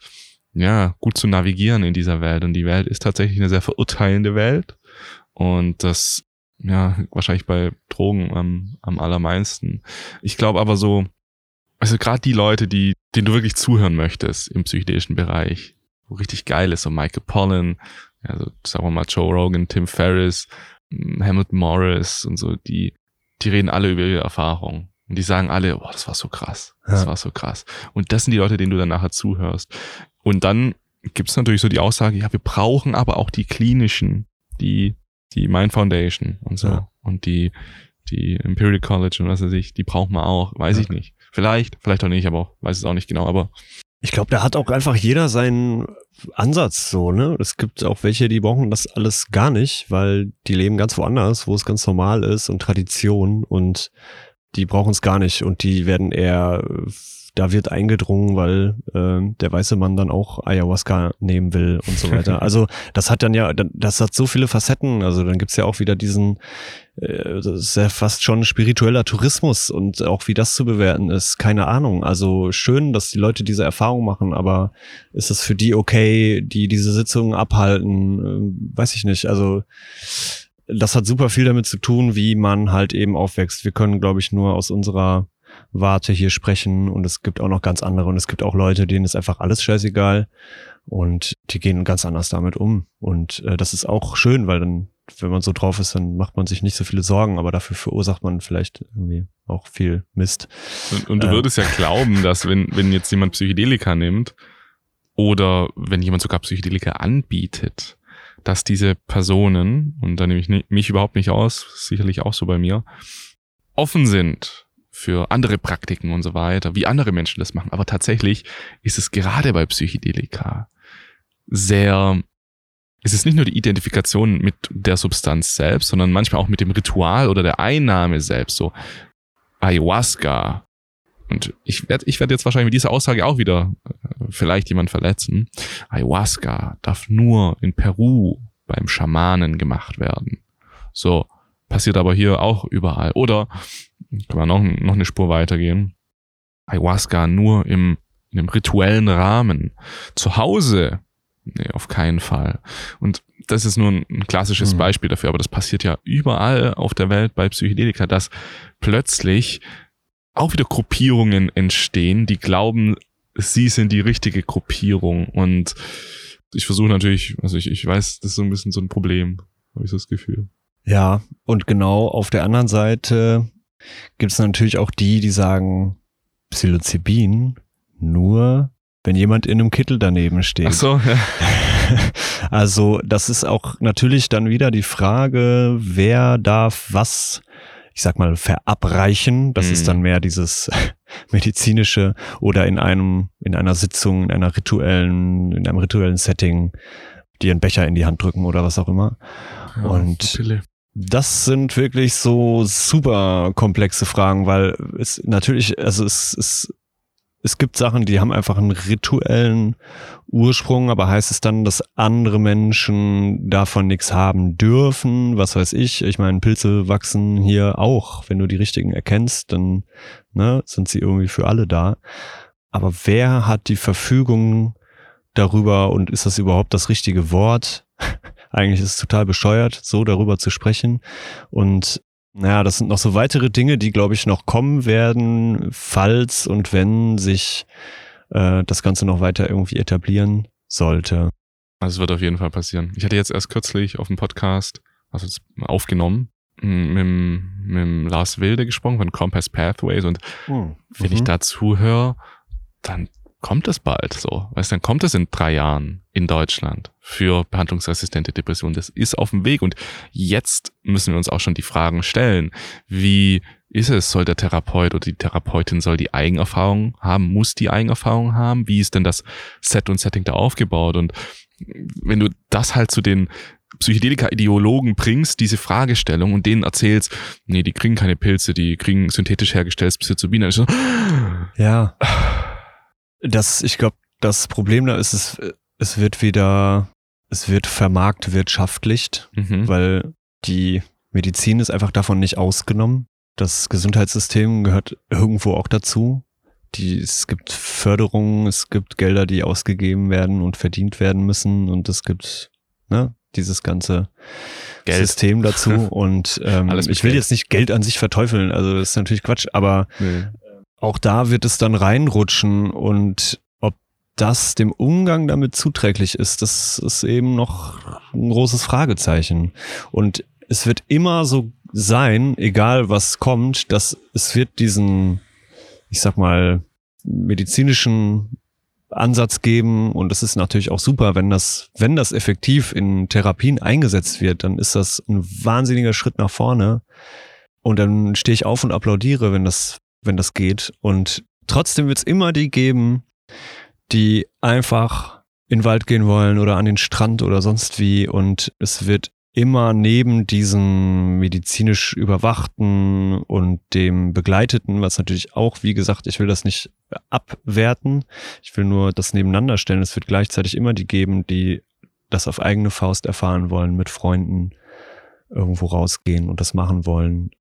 ja, gut zu navigieren in dieser Welt. Und die Welt ist tatsächlich eine sehr verurteilende Welt. Und das, ja, wahrscheinlich bei Drogen am, am allermeisten. Ich glaube aber so, also gerade die Leute, die, denen du wirklich zuhören möchtest im psychedelischen Bereich, wo richtig geil ist, so Michael Pollan, also sagen wir mal Joe Rogan, Tim Ferriss, Hamilton Morris und so, die, die reden alle über ihre Erfahrung. Und die sagen alle, boah, das war so krass, das ja. war so krass. Und das sind die Leute, denen du dann nachher zuhörst. Und dann gibt es natürlich so die Aussage, ja, wir brauchen aber auch die klinischen, die, die Mind Foundation und so. Ja. Und die, die Imperial College und was weiß ich, die brauchen wir auch, weiß ja. ich nicht. Vielleicht, vielleicht auch nicht, aber weiß es auch nicht genau, aber. Ich glaube, da hat auch einfach jeder seinen Ansatz so, ne? Es gibt auch welche, die brauchen das alles gar nicht, weil die leben ganz woanders, wo es ganz normal ist und Tradition und die brauchen es gar nicht und die werden eher da wird eingedrungen, weil äh, der weiße Mann dann auch Ayahuasca nehmen will und so weiter. Also das hat dann ja, das hat so viele Facetten. Also dann gibt's ja auch wieder diesen, äh, das ist ja fast schon spiritueller Tourismus und auch wie das zu bewerten ist, keine Ahnung. Also schön, dass die Leute diese Erfahrung machen, aber ist es für die okay, die diese Sitzungen abhalten? Äh, weiß ich nicht. Also das hat super viel damit zu tun, wie man halt eben aufwächst. Wir können, glaube ich, nur aus unserer Warte hier sprechen und es gibt auch noch ganz andere und es gibt auch Leute, denen ist einfach alles scheißegal und die gehen ganz anders damit um und äh, das ist auch schön, weil dann, wenn man so drauf ist, dann macht man sich nicht so viele Sorgen, aber dafür verursacht man vielleicht irgendwie auch viel Mist. Und, und du äh, würdest ja glauben, dass wenn, wenn jetzt jemand Psychedelika nimmt oder wenn jemand sogar Psychedelika anbietet, dass diese Personen, und da nehme ich mich überhaupt nicht aus, sicherlich auch so bei mir, offen sind für andere Praktiken und so weiter, wie andere Menschen das machen. Aber tatsächlich ist es gerade bei Psychedelika sehr, es ist nicht nur die Identifikation mit der Substanz selbst, sondern manchmal auch mit dem Ritual oder der Einnahme selbst. So Ayahuasca. Und ich werde ich werd jetzt wahrscheinlich mit dieser Aussage auch wieder äh, vielleicht jemand verletzen. Ayahuasca darf nur in Peru beim Schamanen gemacht werden. So, passiert aber hier auch überall. Oder kann man noch, noch eine Spur weitergehen. Ayahuasca nur im, in einem rituellen Rahmen. Zu Hause, nee, auf keinen Fall. Und das ist nur ein, ein klassisches mhm. Beispiel dafür, aber das passiert ja überall auf der Welt bei Psychedelika, dass plötzlich auch wieder Gruppierungen entstehen, die glauben, sie sind die richtige Gruppierung. Und ich versuche natürlich, also ich, ich weiß, das ist so ein bisschen so ein Problem, habe ich so das Gefühl. Ja, und genau auf der anderen Seite gibt es natürlich auch die, die sagen, Psilocybin nur, wenn jemand in einem Kittel daneben steht. Ach so, ja. Also das ist auch natürlich dann wieder die Frage, wer darf was, ich sag mal, verabreichen. Das mhm. ist dann mehr dieses medizinische oder in einem, in einer Sitzung, in einer rituellen, in einem rituellen Setting dir einen Becher in die Hand drücken oder was auch immer. Ja, und. Das sind wirklich so super komplexe Fragen, weil es natürlich, also es, es, es gibt Sachen, die haben einfach einen rituellen Ursprung, aber heißt es dann, dass andere Menschen davon nichts haben dürfen? Was weiß ich? Ich meine, Pilze wachsen hier auch. Wenn du die richtigen erkennst, dann ne, sind sie irgendwie für alle da. Aber wer hat die Verfügung darüber und ist das überhaupt das richtige Wort? Eigentlich ist es total bescheuert, so darüber zu sprechen. Und naja, das sind noch so weitere Dinge, die, glaube ich, noch kommen werden, falls und wenn sich äh, das Ganze noch weiter irgendwie etablieren sollte. Also es wird auf jeden Fall passieren. Ich hatte jetzt erst kürzlich auf dem Podcast, also aufgenommen, mit, mit Lars Wilde gesprochen von Compass Pathways und hm. wenn ich mhm. da zuhöre, dann kommt es bald so. Weißt dann kommt es in drei Jahren in Deutschland für behandlungsresistente Depression. Das ist auf dem Weg und jetzt müssen wir uns auch schon die Fragen stellen. Wie ist es? Soll der Therapeut oder die Therapeutin soll die Eigenerfahrung haben? Muss die Eigenerfahrung haben? Wie ist denn das Set und Setting da aufgebaut? Und wenn du das halt zu den Psychedelika-Ideologen bringst, diese Fragestellung und denen erzählst, nee, die kriegen keine Pilze, die kriegen synthetisch hergestelltes Psilocybin, ja das, ich glaube, das Problem da ist, es, es wird wieder, es wird vermarktwirtschaftlicht, mhm. weil die Medizin ist einfach davon nicht ausgenommen. Das Gesundheitssystem gehört irgendwo auch dazu. die, es gibt Förderungen, es gibt Gelder, die ausgegeben werden und verdient werden müssen und es gibt ne, dieses ganze Geld. System dazu. Und ähm, ich will Geld. jetzt nicht Geld an sich verteufeln, also das ist natürlich Quatsch, aber Nee. Auch da wird es dann reinrutschen und ob das dem Umgang damit zuträglich ist, das ist eben noch ein großes Fragezeichen. Und es wird immer so sein, egal was kommt, dass es wird diesen, ich sag mal, medizinischen Ansatz geben und es ist natürlich auch super, wenn das, wenn das effektiv in Therapien eingesetzt wird, dann ist das ein wahnsinniger Schritt nach vorne. Und dann stehe ich auf und applaudiere, wenn das, wenn das geht. Und trotzdem wird es immer die geben, die einfach in den Wald gehen wollen oder an den Strand oder sonst wie. Und es wird immer neben diesem medizinisch überwachten und dem begleiteten, was natürlich auch, wie gesagt, ich will das nicht abwerten, ich will nur das nebeneinander stellen. Es wird gleichzeitig immer die geben, die das auf eigene Faust erfahren wollen, mit Freunden irgendwo rausgehen und das machen wollen.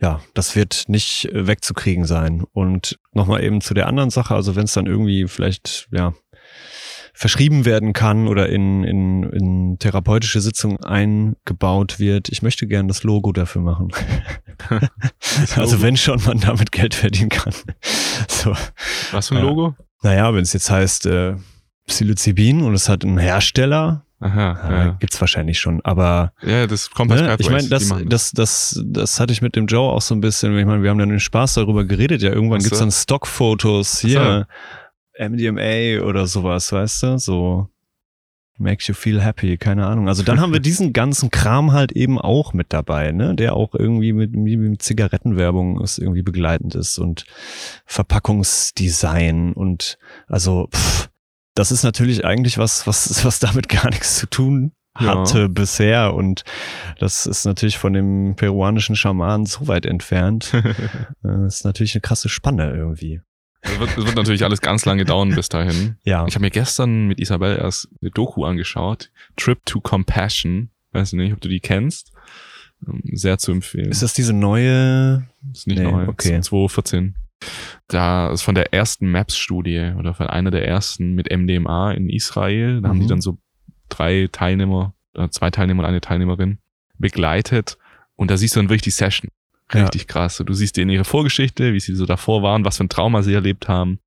Ja, das wird nicht äh, wegzukriegen sein. Und nochmal eben zu der anderen Sache, also wenn es dann irgendwie vielleicht, ja, verschrieben werden kann oder in, in, in therapeutische Sitzungen eingebaut wird. Ich möchte gern das Logo dafür machen. also wenn schon man damit Geld verdienen kann. So. Was für ein. Logo? Naja, wenn es jetzt heißt äh, Psilocybin und es hat einen Hersteller, Aha, äh, ja. gibt's wahrscheinlich schon. Aber Ja, das kommt aus ne, ich meine, das, das, das, das hatte ich mit dem Joe auch so ein bisschen. Ich meine, wir haben dann den Spaß darüber geredet. Ja, irgendwann gibt's dann Stockfotos hier, MDMA oder sowas, weißt du? So makes you feel happy, keine Ahnung. Also dann haben wir diesen ganzen Kram halt eben auch mit dabei, ne? Der auch irgendwie mit, mit Zigarettenwerbung ist irgendwie begleitend ist und Verpackungsdesign und also pff, das ist natürlich eigentlich was, was, was damit gar nichts zu tun Ja. hatte bisher und das ist natürlich von dem peruanischen Schamanen so weit entfernt. Äh, Das ist natürlich eine krasse Spanne irgendwie. Es wird, wird natürlich alles ganz lange dauern bis dahin. Ja. Ich habe mir gestern mit Isabel erst eine Doku angeschaut. Trip to Compassion. Weiß nicht, ob du die kennst. Ähm, Sehr zu empfehlen. Ist das diese neue? ist nicht Nee, neu. okay. 2014. Da ist von der ersten MAPS-Studie oder von einer der ersten mit MDMA in Israel. Da haben Mhm. die dann so drei Teilnehmer, äh, zwei Teilnehmer und eine Teilnehmerin begleitet. Und da siehst du dann wirklich die Session. Ja. Richtig krass. Du siehst denen ihre Vorgeschichte, wie sie so davor waren, was für ein Trauma sie erlebt haben.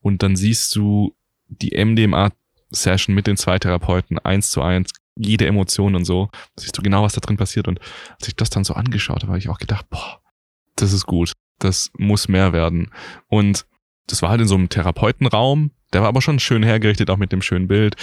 Und dann siehst du die MDMA-Session mit den zwei Therapeuten eins zu eins, jede Emotion und so. Da siehst du genau, was da drin passiert. Und als ich das dann so angeschaut habe, habe ich auch gedacht, boah, das ist gut. Das muss mehr werden. Und das war halt in so einem Therapeutenraum. Der war aber schon schön hergerichtet, auch mit dem schönen Bild.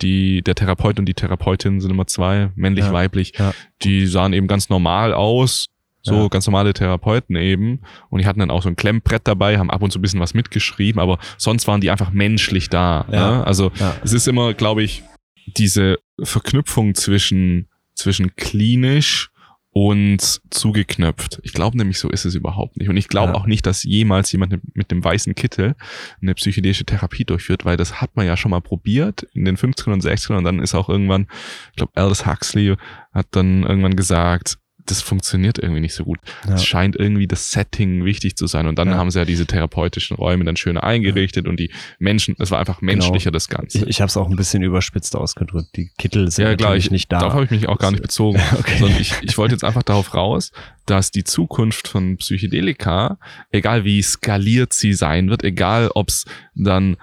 Die, der Therapeut und die Therapeutin sind immer zwei, männlich, Ja. weiblich. Ja. Die sahen eben ganz normal aus. So Ja. ganz normale Therapeuten eben. Und die hatten dann auch so ein Klemmbrett dabei, haben ab und zu ein bisschen was mitgeschrieben, aber sonst waren die einfach menschlich da. Ja. Ne? Also es ist immer, glaube ich, diese Verknüpfung zwischen, zwischen klinisch und zugeknöpft. Ich glaube nämlich, so ist es überhaupt nicht. Und ich glaube Ja. auch nicht, dass jemals jemand mit dem weißen Kittel eine psychedelische Therapie durchführt, weil das hat man ja schon mal probiert in den 50ern und 60ern und dann ist auch irgendwann, ich glaube, Aldous Huxley hat dann irgendwann gesagt, das funktioniert irgendwie nicht so gut. Ja. Es scheint irgendwie das Setting wichtig zu sein. Und dann Ja. haben sie ja diese therapeutischen Räume dann schöner eingerichtet und die Menschen, es war einfach menschlicher das Ganze. Ich, ich habe es auch ein bisschen überspitzt ausgedrückt. Die Kittel sind ja, klar, ich, nicht da. darauf habe ich mich auch gar nicht bezogen. Okay. Sondern ich, ich wollte jetzt einfach darauf raus, dass die Zukunft von Psychedelika, egal wie skaliert sie sein wird, egal ob es dann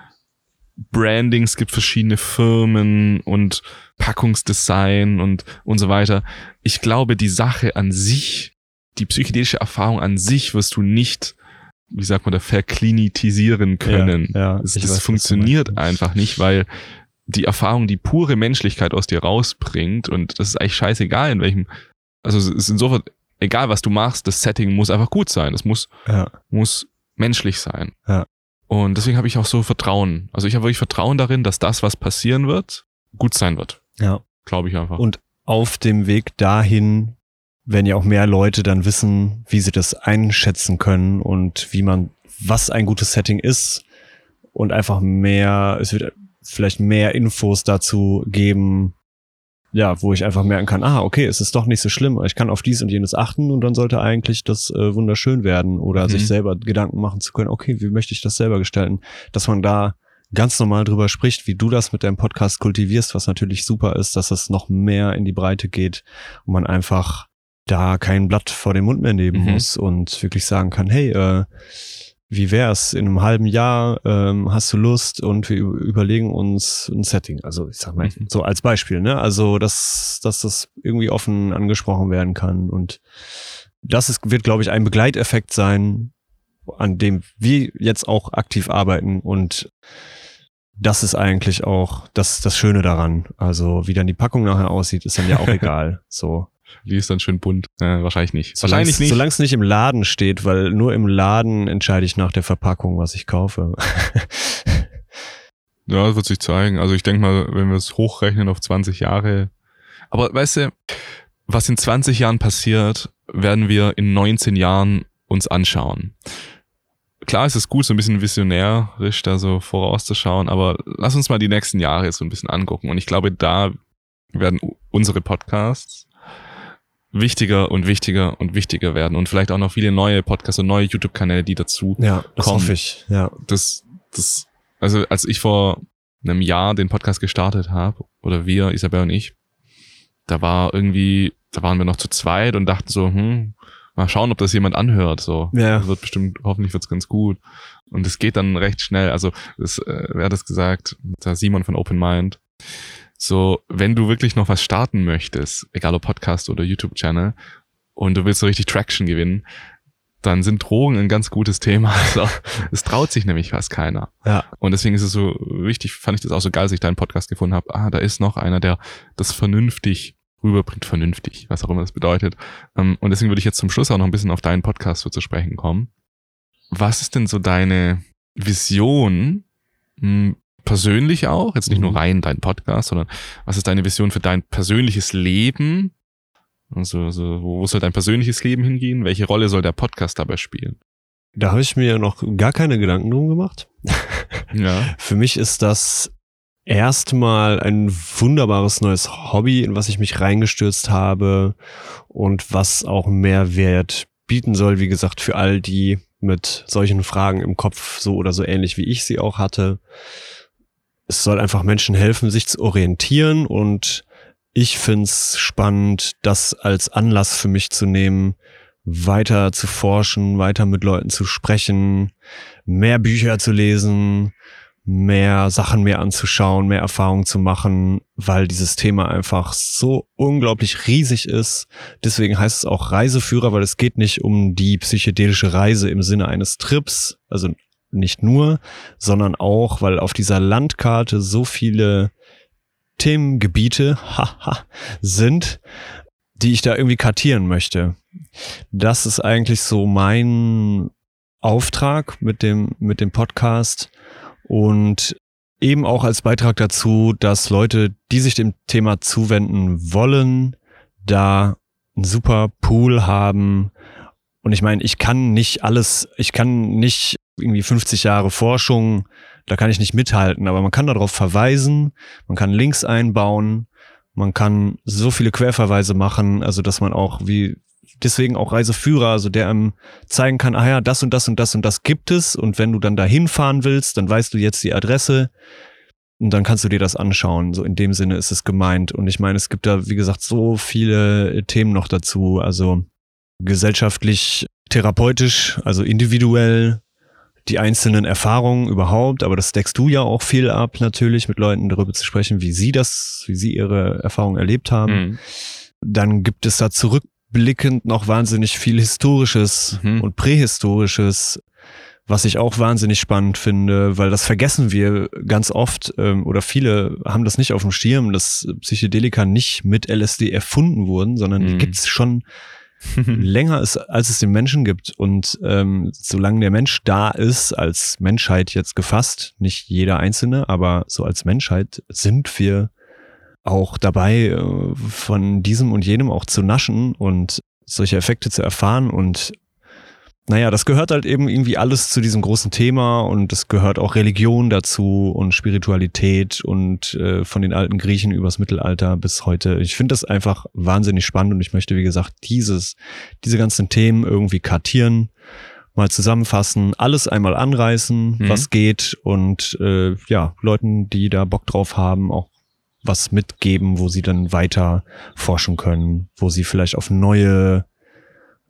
Brandings gibt, verschiedene Firmen und Packungsdesign und, und so weiter. Ich glaube, die Sache an sich, die psychedelische Erfahrung an sich wirst du nicht, wie sagt man da, verklinitisieren können. Ja, ja, Das, ich das weiß, funktioniert einfach nicht, weil die Erfahrung die pure Menschlichkeit aus dir rausbringt und das ist eigentlich scheißegal, in welchem, also es ist insofern, egal was du machst, das Setting muss einfach gut sein. Es muss, Ja. muss menschlich sein. Ja. Und deswegen habe ich auch so Vertrauen. Also ich habe wirklich Vertrauen darin, dass das, was passieren wird, gut sein wird. Ja. Glaube ich einfach. Und auf dem Weg dahin werden ja auch mehr Leute dann wissen, wie sie das einschätzen können und wie man, was ein gutes Setting ist und einfach mehr, es wird vielleicht mehr Infos dazu geben, ja, wo ich einfach merken kann, ah, okay, es ist doch nicht so schlimm, ich kann auf dies und jenes achten und dann sollte eigentlich das äh, wunderschön werden oder Mhm. sich selber Gedanken machen zu können, okay, wie möchte ich das selber gestalten, dass man da ganz normal drüber spricht, wie du das mit deinem Podcast kultivierst, was natürlich super ist, dass es noch mehr in die Breite geht und man einfach da kein Blatt vor den Mund mehr nehmen Mhm. muss und wirklich sagen kann, hey, äh, wie wär's in einem halben Jahr, ähm, hast du Lust und wir überlegen uns ein Setting. Also ich sag mal, Mhm. so als Beispiel, ne? Also, dass, dass das irgendwie offen angesprochen werden kann. Und das ist, wird, glaube ich, ein Begleiteffekt sein, an dem wir jetzt auch aktiv arbeiten. Und das ist eigentlich auch das, das Schöne daran. Also, wie dann die Packung nachher aussieht, ist dann ja auch egal. So. Die ist dann schön bunt. Äh, wahrscheinlich nicht. Solang's- wahrscheinlich nicht. Solange es nicht im Laden steht, weil nur im Laden entscheide ich nach der Verpackung, was ich kaufe. Ja, das wird sich zeigen. Also ich denke mal, wenn wir es hochrechnen auf 20 Jahre. Aber weißt du, was in 20 Jahren passiert, werden wir in 19 Jahren uns anschauen. Klar ist es gut, so ein bisschen visionärisch da so vorauszuschauen, aber lass uns mal die nächsten Jahre jetzt so ein bisschen angucken. Und ich glaube, da werden unsere Podcasts wichtiger und wichtiger und wichtiger werden und vielleicht auch noch viele neue Podcasts und neue YouTube-Kanäle, die dazu Ja, das Komm. hoffe ich. Ja. das, das, also als ich vor einem Jahr den Podcast gestartet habe, oder wir, Isabel und ich, da war irgendwie, da waren wir noch zu zweit und dachten so, hm, mal schauen, ob das jemand anhört. So, Ja. wird bestimmt, hoffentlich wird's ganz gut. Und es geht dann recht schnell. Also, das, äh, wer hat das gesagt? Der Simon von Open Mind. So, wenn du wirklich noch was starten möchtest, egal ob Podcast oder YouTube-Channel, und du willst so richtig Traction gewinnen, dann sind Drogen ein ganz gutes Thema. Also, es traut sich nämlich fast keiner. Ja. Und deswegen ist es so wichtig, fand ich das auch so geil, dass ich deinen Podcast gefunden habe. Ah, da ist noch einer, der das vernünftig rüberbringt, vernünftig, was auch immer das bedeutet. Ähm, Und deswegen würde ich jetzt zum Schluss auch noch ein bisschen auf deinen Podcast so zu sprechen kommen. Was ist denn so deine Vision, mh, persönlich auch, jetzt nicht nur Mhm. rein dein Podcast, sondern was ist deine Vision für dein persönliches Leben? Also, so, wo soll dein persönliches Leben hingehen? Welche Rolle soll der Podcast dabei spielen? Da habe ich mir noch gar keine Gedanken drum gemacht. Ja. Für mich ist das erstmal ein wunderbares neues Hobby, in was ich mich reingestürzt habe und was auch Mehrwert bieten soll, wie gesagt, für all die mit solchen Fragen im Kopf so oder so ähnlich wie ich sie auch hatte. Es soll einfach Menschen helfen, sich zu orientieren und ich find's spannend, das als Anlass für mich zu nehmen, weiter zu forschen, weiter mit Leuten zu sprechen, mehr Bücher zu lesen, mehr Sachen mehr anzuschauen, mehr Erfahrungen zu machen, weil dieses Thema einfach so unglaublich riesig ist. Deswegen heißt es auch Reiseführer, weil es geht nicht um die psychedelische Reise im Sinne eines Trips, also nicht nur, sondern auch, weil auf dieser Landkarte so viele Themengebiete haha, sind, die ich da irgendwie kartieren möchte. Das ist eigentlich so mein Auftrag mit dem, mit dem Podcast und eben auch als Beitrag dazu, dass Leute, die sich dem Thema zuwenden wollen, da einen super Pool haben. Und ich meine, ich kann nicht alles, ich kann nicht irgendwie 50 Jahre Forschung, da kann ich nicht mithalten, aber man kann darauf verweisen, man kann Links einbauen, man kann so viele Querverweise machen, also dass man auch wie deswegen auch Reiseführer, also der einem zeigen kann, ah ja, das und das und das und das gibt es und wenn du dann dahin fahren willst, dann weißt du jetzt die Adresse und dann kannst du dir das anschauen. So in dem Sinne ist es gemeint und ich meine, es gibt da wie gesagt so viele Themen noch dazu, also gesellschaftlich, therapeutisch, also individuell, die einzelnen Erfahrungen überhaupt, aber das deckst du ja auch viel ab, natürlich, mit Leuten darüber zu sprechen, wie sie das, wie sie ihre Erfahrungen erlebt haben. Mhm. Dann gibt es da zurückblickend noch wahnsinnig viel Historisches Mhm. und Prähistorisches, was ich auch wahnsinnig spannend finde, weil das vergessen wir ganz oft ähm, oder viele haben das nicht auf dem Schirm, dass Psychedelika nicht mit LSD erfunden wurden, sondern die Mhm. gibt's schon länger ist, als es den Menschen gibt. Und ähm, solange der Mensch da ist, als Menschheit jetzt gefasst, nicht jeder Einzelne, aber so als Menschheit sind wir auch dabei, äh, von diesem und jenem auch zu naschen und solche Effekte zu erfahren. Und naja, das gehört halt eben irgendwie alles zu diesem großen Thema und es gehört auch Religion dazu und Spiritualität und äh, von den alten Griechen übers Mittelalter bis heute. Ich finde das einfach wahnsinnig spannend und ich möchte, wie gesagt, dieses, diese ganzen Themen irgendwie kartieren, mal zusammenfassen, alles einmal anreißen, mhm. was geht und äh, ja, Leuten, die da Bock drauf haben, auch was mitgeben, wo sie dann weiter forschen können, wo sie vielleicht auf neue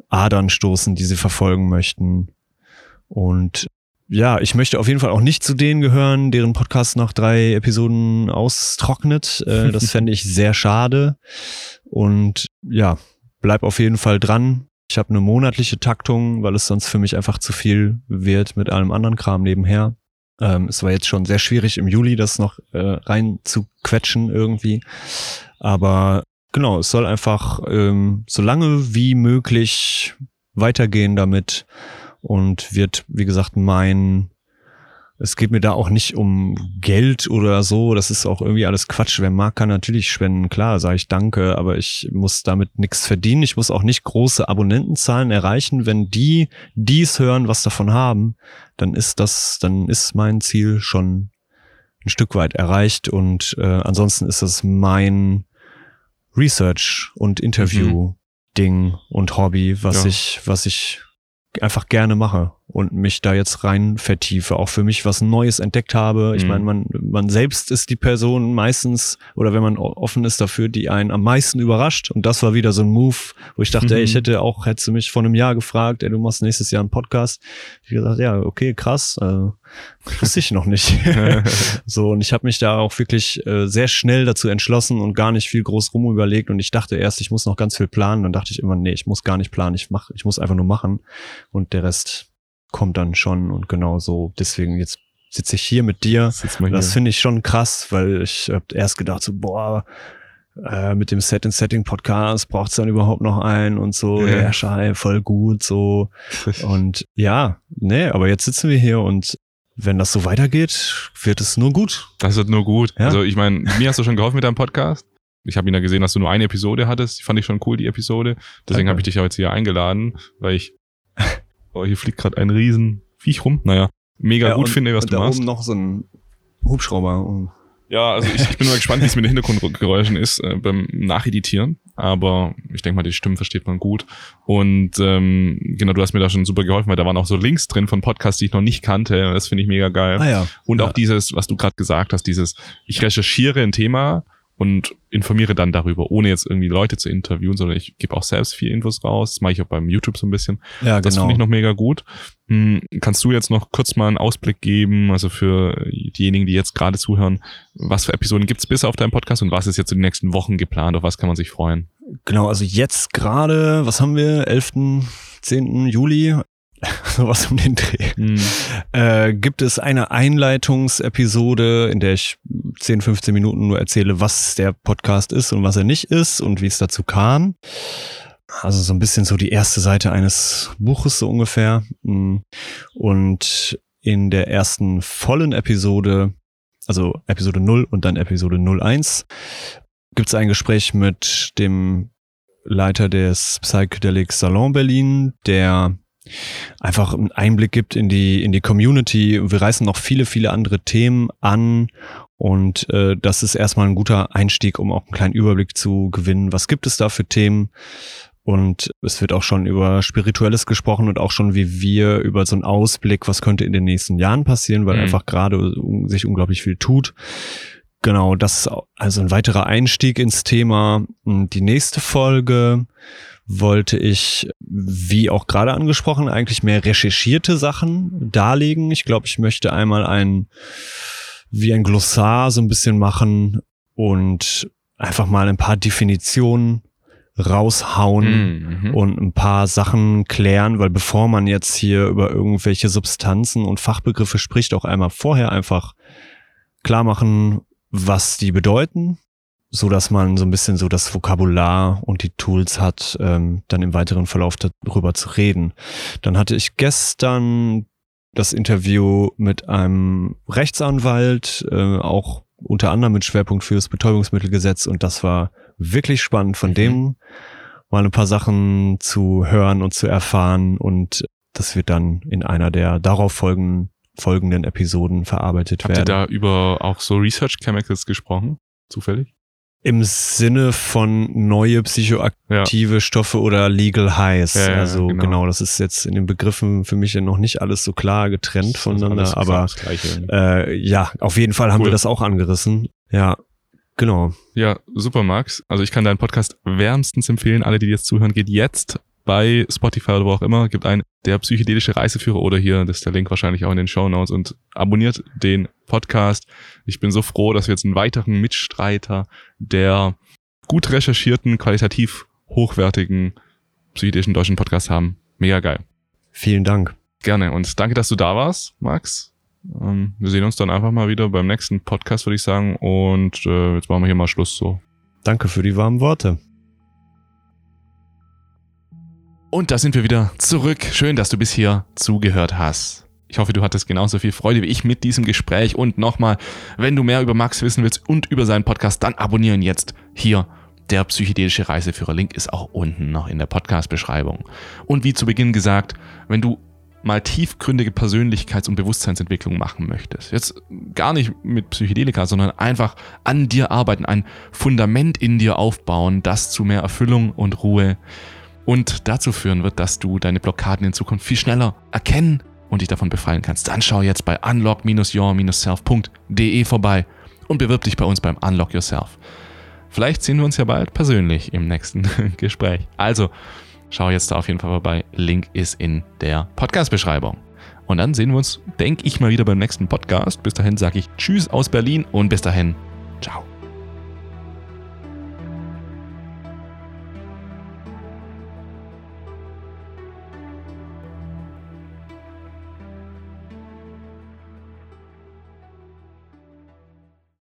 Adern stoßen, die sie verfolgen möchten. Und ja, ich möchte auf jeden Fall auch nicht zu denen gehören, deren Podcast nach drei Episoden austrocknet. Äh, das fände ich sehr schade. Und ja, bleib auf jeden Fall dran. Ich habe eine monatliche Taktung, weil es sonst für mich einfach zu viel wird mit allem anderen Kram nebenher. Ähm, es war jetzt schon sehr schwierig im Juli, das noch äh, rein zu quetschen irgendwie. Aber Genau, es soll einfach ähm, so lange wie möglich weitergehen damit und wird, wie gesagt, mein es geht mir da auch nicht um Geld oder so. Das ist auch irgendwie alles Quatsch. Wer mag, kann natürlich spenden. Klar, sage ich danke, aber ich muss damit nichts verdienen. Ich muss auch nicht große Abonnentenzahlen erreichen. Wenn die dies hören, was davon haben, dann ist das, dann ist mein Ziel schon ein Stück weit erreicht. Und äh, ansonsten ist das mein Research und Interview-Ding mhm. und Hobby, was ja. ich, was ich einfach gerne mache und mich da jetzt rein vertiefe, auch für mich was Neues entdeckt habe. Ich mhm. meine, man, man selbst ist die Person meistens, oder wenn man offen ist dafür, die einen am meisten überrascht. Und das war wieder so ein Move, wo ich dachte, mhm. ey, ich hätte auch, hättest du mich vor einem Jahr gefragt, ey, du machst nächstes Jahr einen Podcast. Ich gesagt, ja, okay, krass, äh, wusste ich noch nicht. so, und ich habe mich da auch wirklich äh, sehr schnell dazu entschlossen und gar nicht viel groß rum überlegt. Und ich dachte erst, ich muss noch ganz viel planen. Dann dachte ich immer, nee, ich muss gar nicht planen, ich mach, ich muss einfach nur machen. Und der Rest kommt dann schon und genau so. Deswegen jetzt sitze ich hier mit dir. Das finde ich schon krass, weil ich habe erst gedacht so, boah, äh, mit dem Set in Setting Podcast braucht es dann überhaupt noch einen und so, ja. der Schei, voll gut, so. und ja, nee, aber jetzt sitzen wir hier und wenn das so weitergeht, wird es nur gut. Das wird nur gut. Ja? Also ich meine, mir hast du schon geholfen mit deinem Podcast. Ich habe ihn ja gesehen, dass du nur eine Episode hattest. Die fand ich schon cool, die Episode. Deswegen habe ich dich ja jetzt hier eingeladen, weil ich Oh, hier fliegt gerade ein riesen Viech rum. Naja, mega ja, gut und, finde, was du da machst. Da oben noch so ein Hubschrauber. Ja, also ich, ich bin mal gespannt, wie es mit den Hintergrundgeräuschen ist äh, beim Nacheditieren. Aber ich denke mal, die Stimmen versteht man gut. Und ähm, genau, du hast mir da schon super geholfen, weil da waren auch so Links drin von Podcasts, die ich noch nicht kannte. Das finde ich mega geil. Ah, ja. Und ja. auch dieses, was du gerade gesagt hast, dieses, ich recherchiere ein Thema und informiere dann darüber, ohne jetzt irgendwie Leute zu interviewen, sondern ich gebe auch selbst viel Infos raus. Das mache ich auch beim YouTube so ein bisschen. Ja, das genau. finde ich noch mega gut. Hm, kannst du jetzt noch kurz mal einen Ausblick geben, also für diejenigen, die jetzt gerade zuhören, was für Episoden gibt's bisher auf deinem Podcast und was ist jetzt in den nächsten Wochen geplant, auf was kann man sich freuen? Genau, also jetzt gerade, was haben wir, 11., 10. Juli, sowas um den Dreh, mhm. äh, gibt es eine Einleitungsepisode, in der ich 10, 15 Minuten nur erzähle, was der Podcast ist und was er nicht ist und wie es dazu kam. Also so ein bisschen so die erste Seite eines Buches so ungefähr. Hm. Und in der ersten vollen Episode, also Episode 0 und dann Episode 01, gibt es ein Gespräch mit dem Leiter des Psychedelic Salon Berlin, der einfach einen Einblick gibt in die, in die Community. Wir reißen noch viele, viele andere Themen an und äh, das ist erstmal ein guter Einstieg, um auch einen kleinen Überblick zu gewinnen. Was gibt es da für Themen? Und es wird auch schon über Spirituelles gesprochen und auch schon wie wir über so einen Ausblick, was könnte in den nächsten Jahren passieren, weil mhm. einfach gerade sich unglaublich viel tut. Genau, das ist also ein weiterer Einstieg ins Thema. Die nächste Folge wollte ich, wie auch gerade angesprochen, eigentlich mehr recherchierte Sachen darlegen. Ich glaube, ich möchte einmal ein, wie ein Glossar so ein bisschen machen und einfach mal ein paar Definitionen raushauen mhm. und ein paar Sachen klären, weil bevor man jetzt hier über irgendwelche Substanzen und Fachbegriffe spricht, auch einmal vorher einfach klar machen, was die bedeuten, so dass man so ein bisschen so das Vokabular und die Tools hat, ähm, dann im weiteren Verlauf darüber zu reden. Dann hatte ich gestern das Interview mit einem Rechtsanwalt, äh, auch unter anderem mit Schwerpunkt fürs Betäubungsmittelgesetz und das war wirklich spannend von mhm. dem mal ein paar Sachen zu hören und zu erfahren und das wird dann in einer der darauf folgenden, folgenden Episoden verarbeitet Habt werden. ihr da über auch so Research Chemicals gesprochen? Zufällig? Im Sinne von neue psychoaktive Stoffe oder Legal Highs. Ja, ja, also genau. genau. das ist jetzt in den Begriffen für mich ja noch nicht alles so klar getrennt voneinander, aber äh, ja, auf jeden Fall haben Cool. wir das auch angerissen. Ja, genau. Ja, super, Max. Also ich kann deinen Podcast wärmstens empfehlen. Alle, die jetzt zuhören, geht jetzt bei Spotify oder wo auch immer, gibt ein der psychedelische Reiseführer oder hier, das ist der Link wahrscheinlich auch in den Show Notes und abonniert den Podcast. Ich bin so froh, dass wir jetzt einen weiteren Mitstreiter der gut recherchierten, qualitativ hochwertigen psychedelischen deutschen Podcast haben. Mega geil. Vielen Dank. Gerne und danke, dass du da warst, Max. Ähm, wir sehen uns dann einfach mal wieder beim nächsten Podcast, würde ich sagen. Und äh, jetzt machen wir hier mal Schluss so. Danke für die warmen Worte. Und da sind wir wieder zurück. Schön, dass du bis hier zugehört hast. Ich hoffe, du hattest genauso viel Freude wie ich mit diesem Gespräch. Und nochmal, wenn du mehr über Max wissen willst und über seinen Podcast, dann abonnieren jetzt hier der psychedelische Reiseführer. Link ist auch unten noch in der Podcast-Beschreibung. Und wie zu Beginn gesagt, wenn du mal tiefgründige Persönlichkeits- und Bewusstseinsentwicklung machen möchtest, jetzt gar nicht mit Psychedelika, sondern einfach an dir arbeiten, ein Fundament in dir aufbauen, das zu mehr Erfüllung und Ruhe und dazu führen wird, dass du deine Blockaden in Zukunft viel schneller erkennen und dich davon befreien kannst, dann schau jetzt bei unlock-your-self.de vorbei und bewirb dich bei uns beim Unlock Yourself. Vielleicht sehen wir uns ja bald persönlich im nächsten Gespräch. Also, schau jetzt da auf jeden Fall vorbei. Link ist in der Podcast-Beschreibung. Und dann sehen wir uns, denke ich mal, wieder beim nächsten Podcast. Bis dahin sage ich Tschüss aus Berlin und bis dahin, ciao.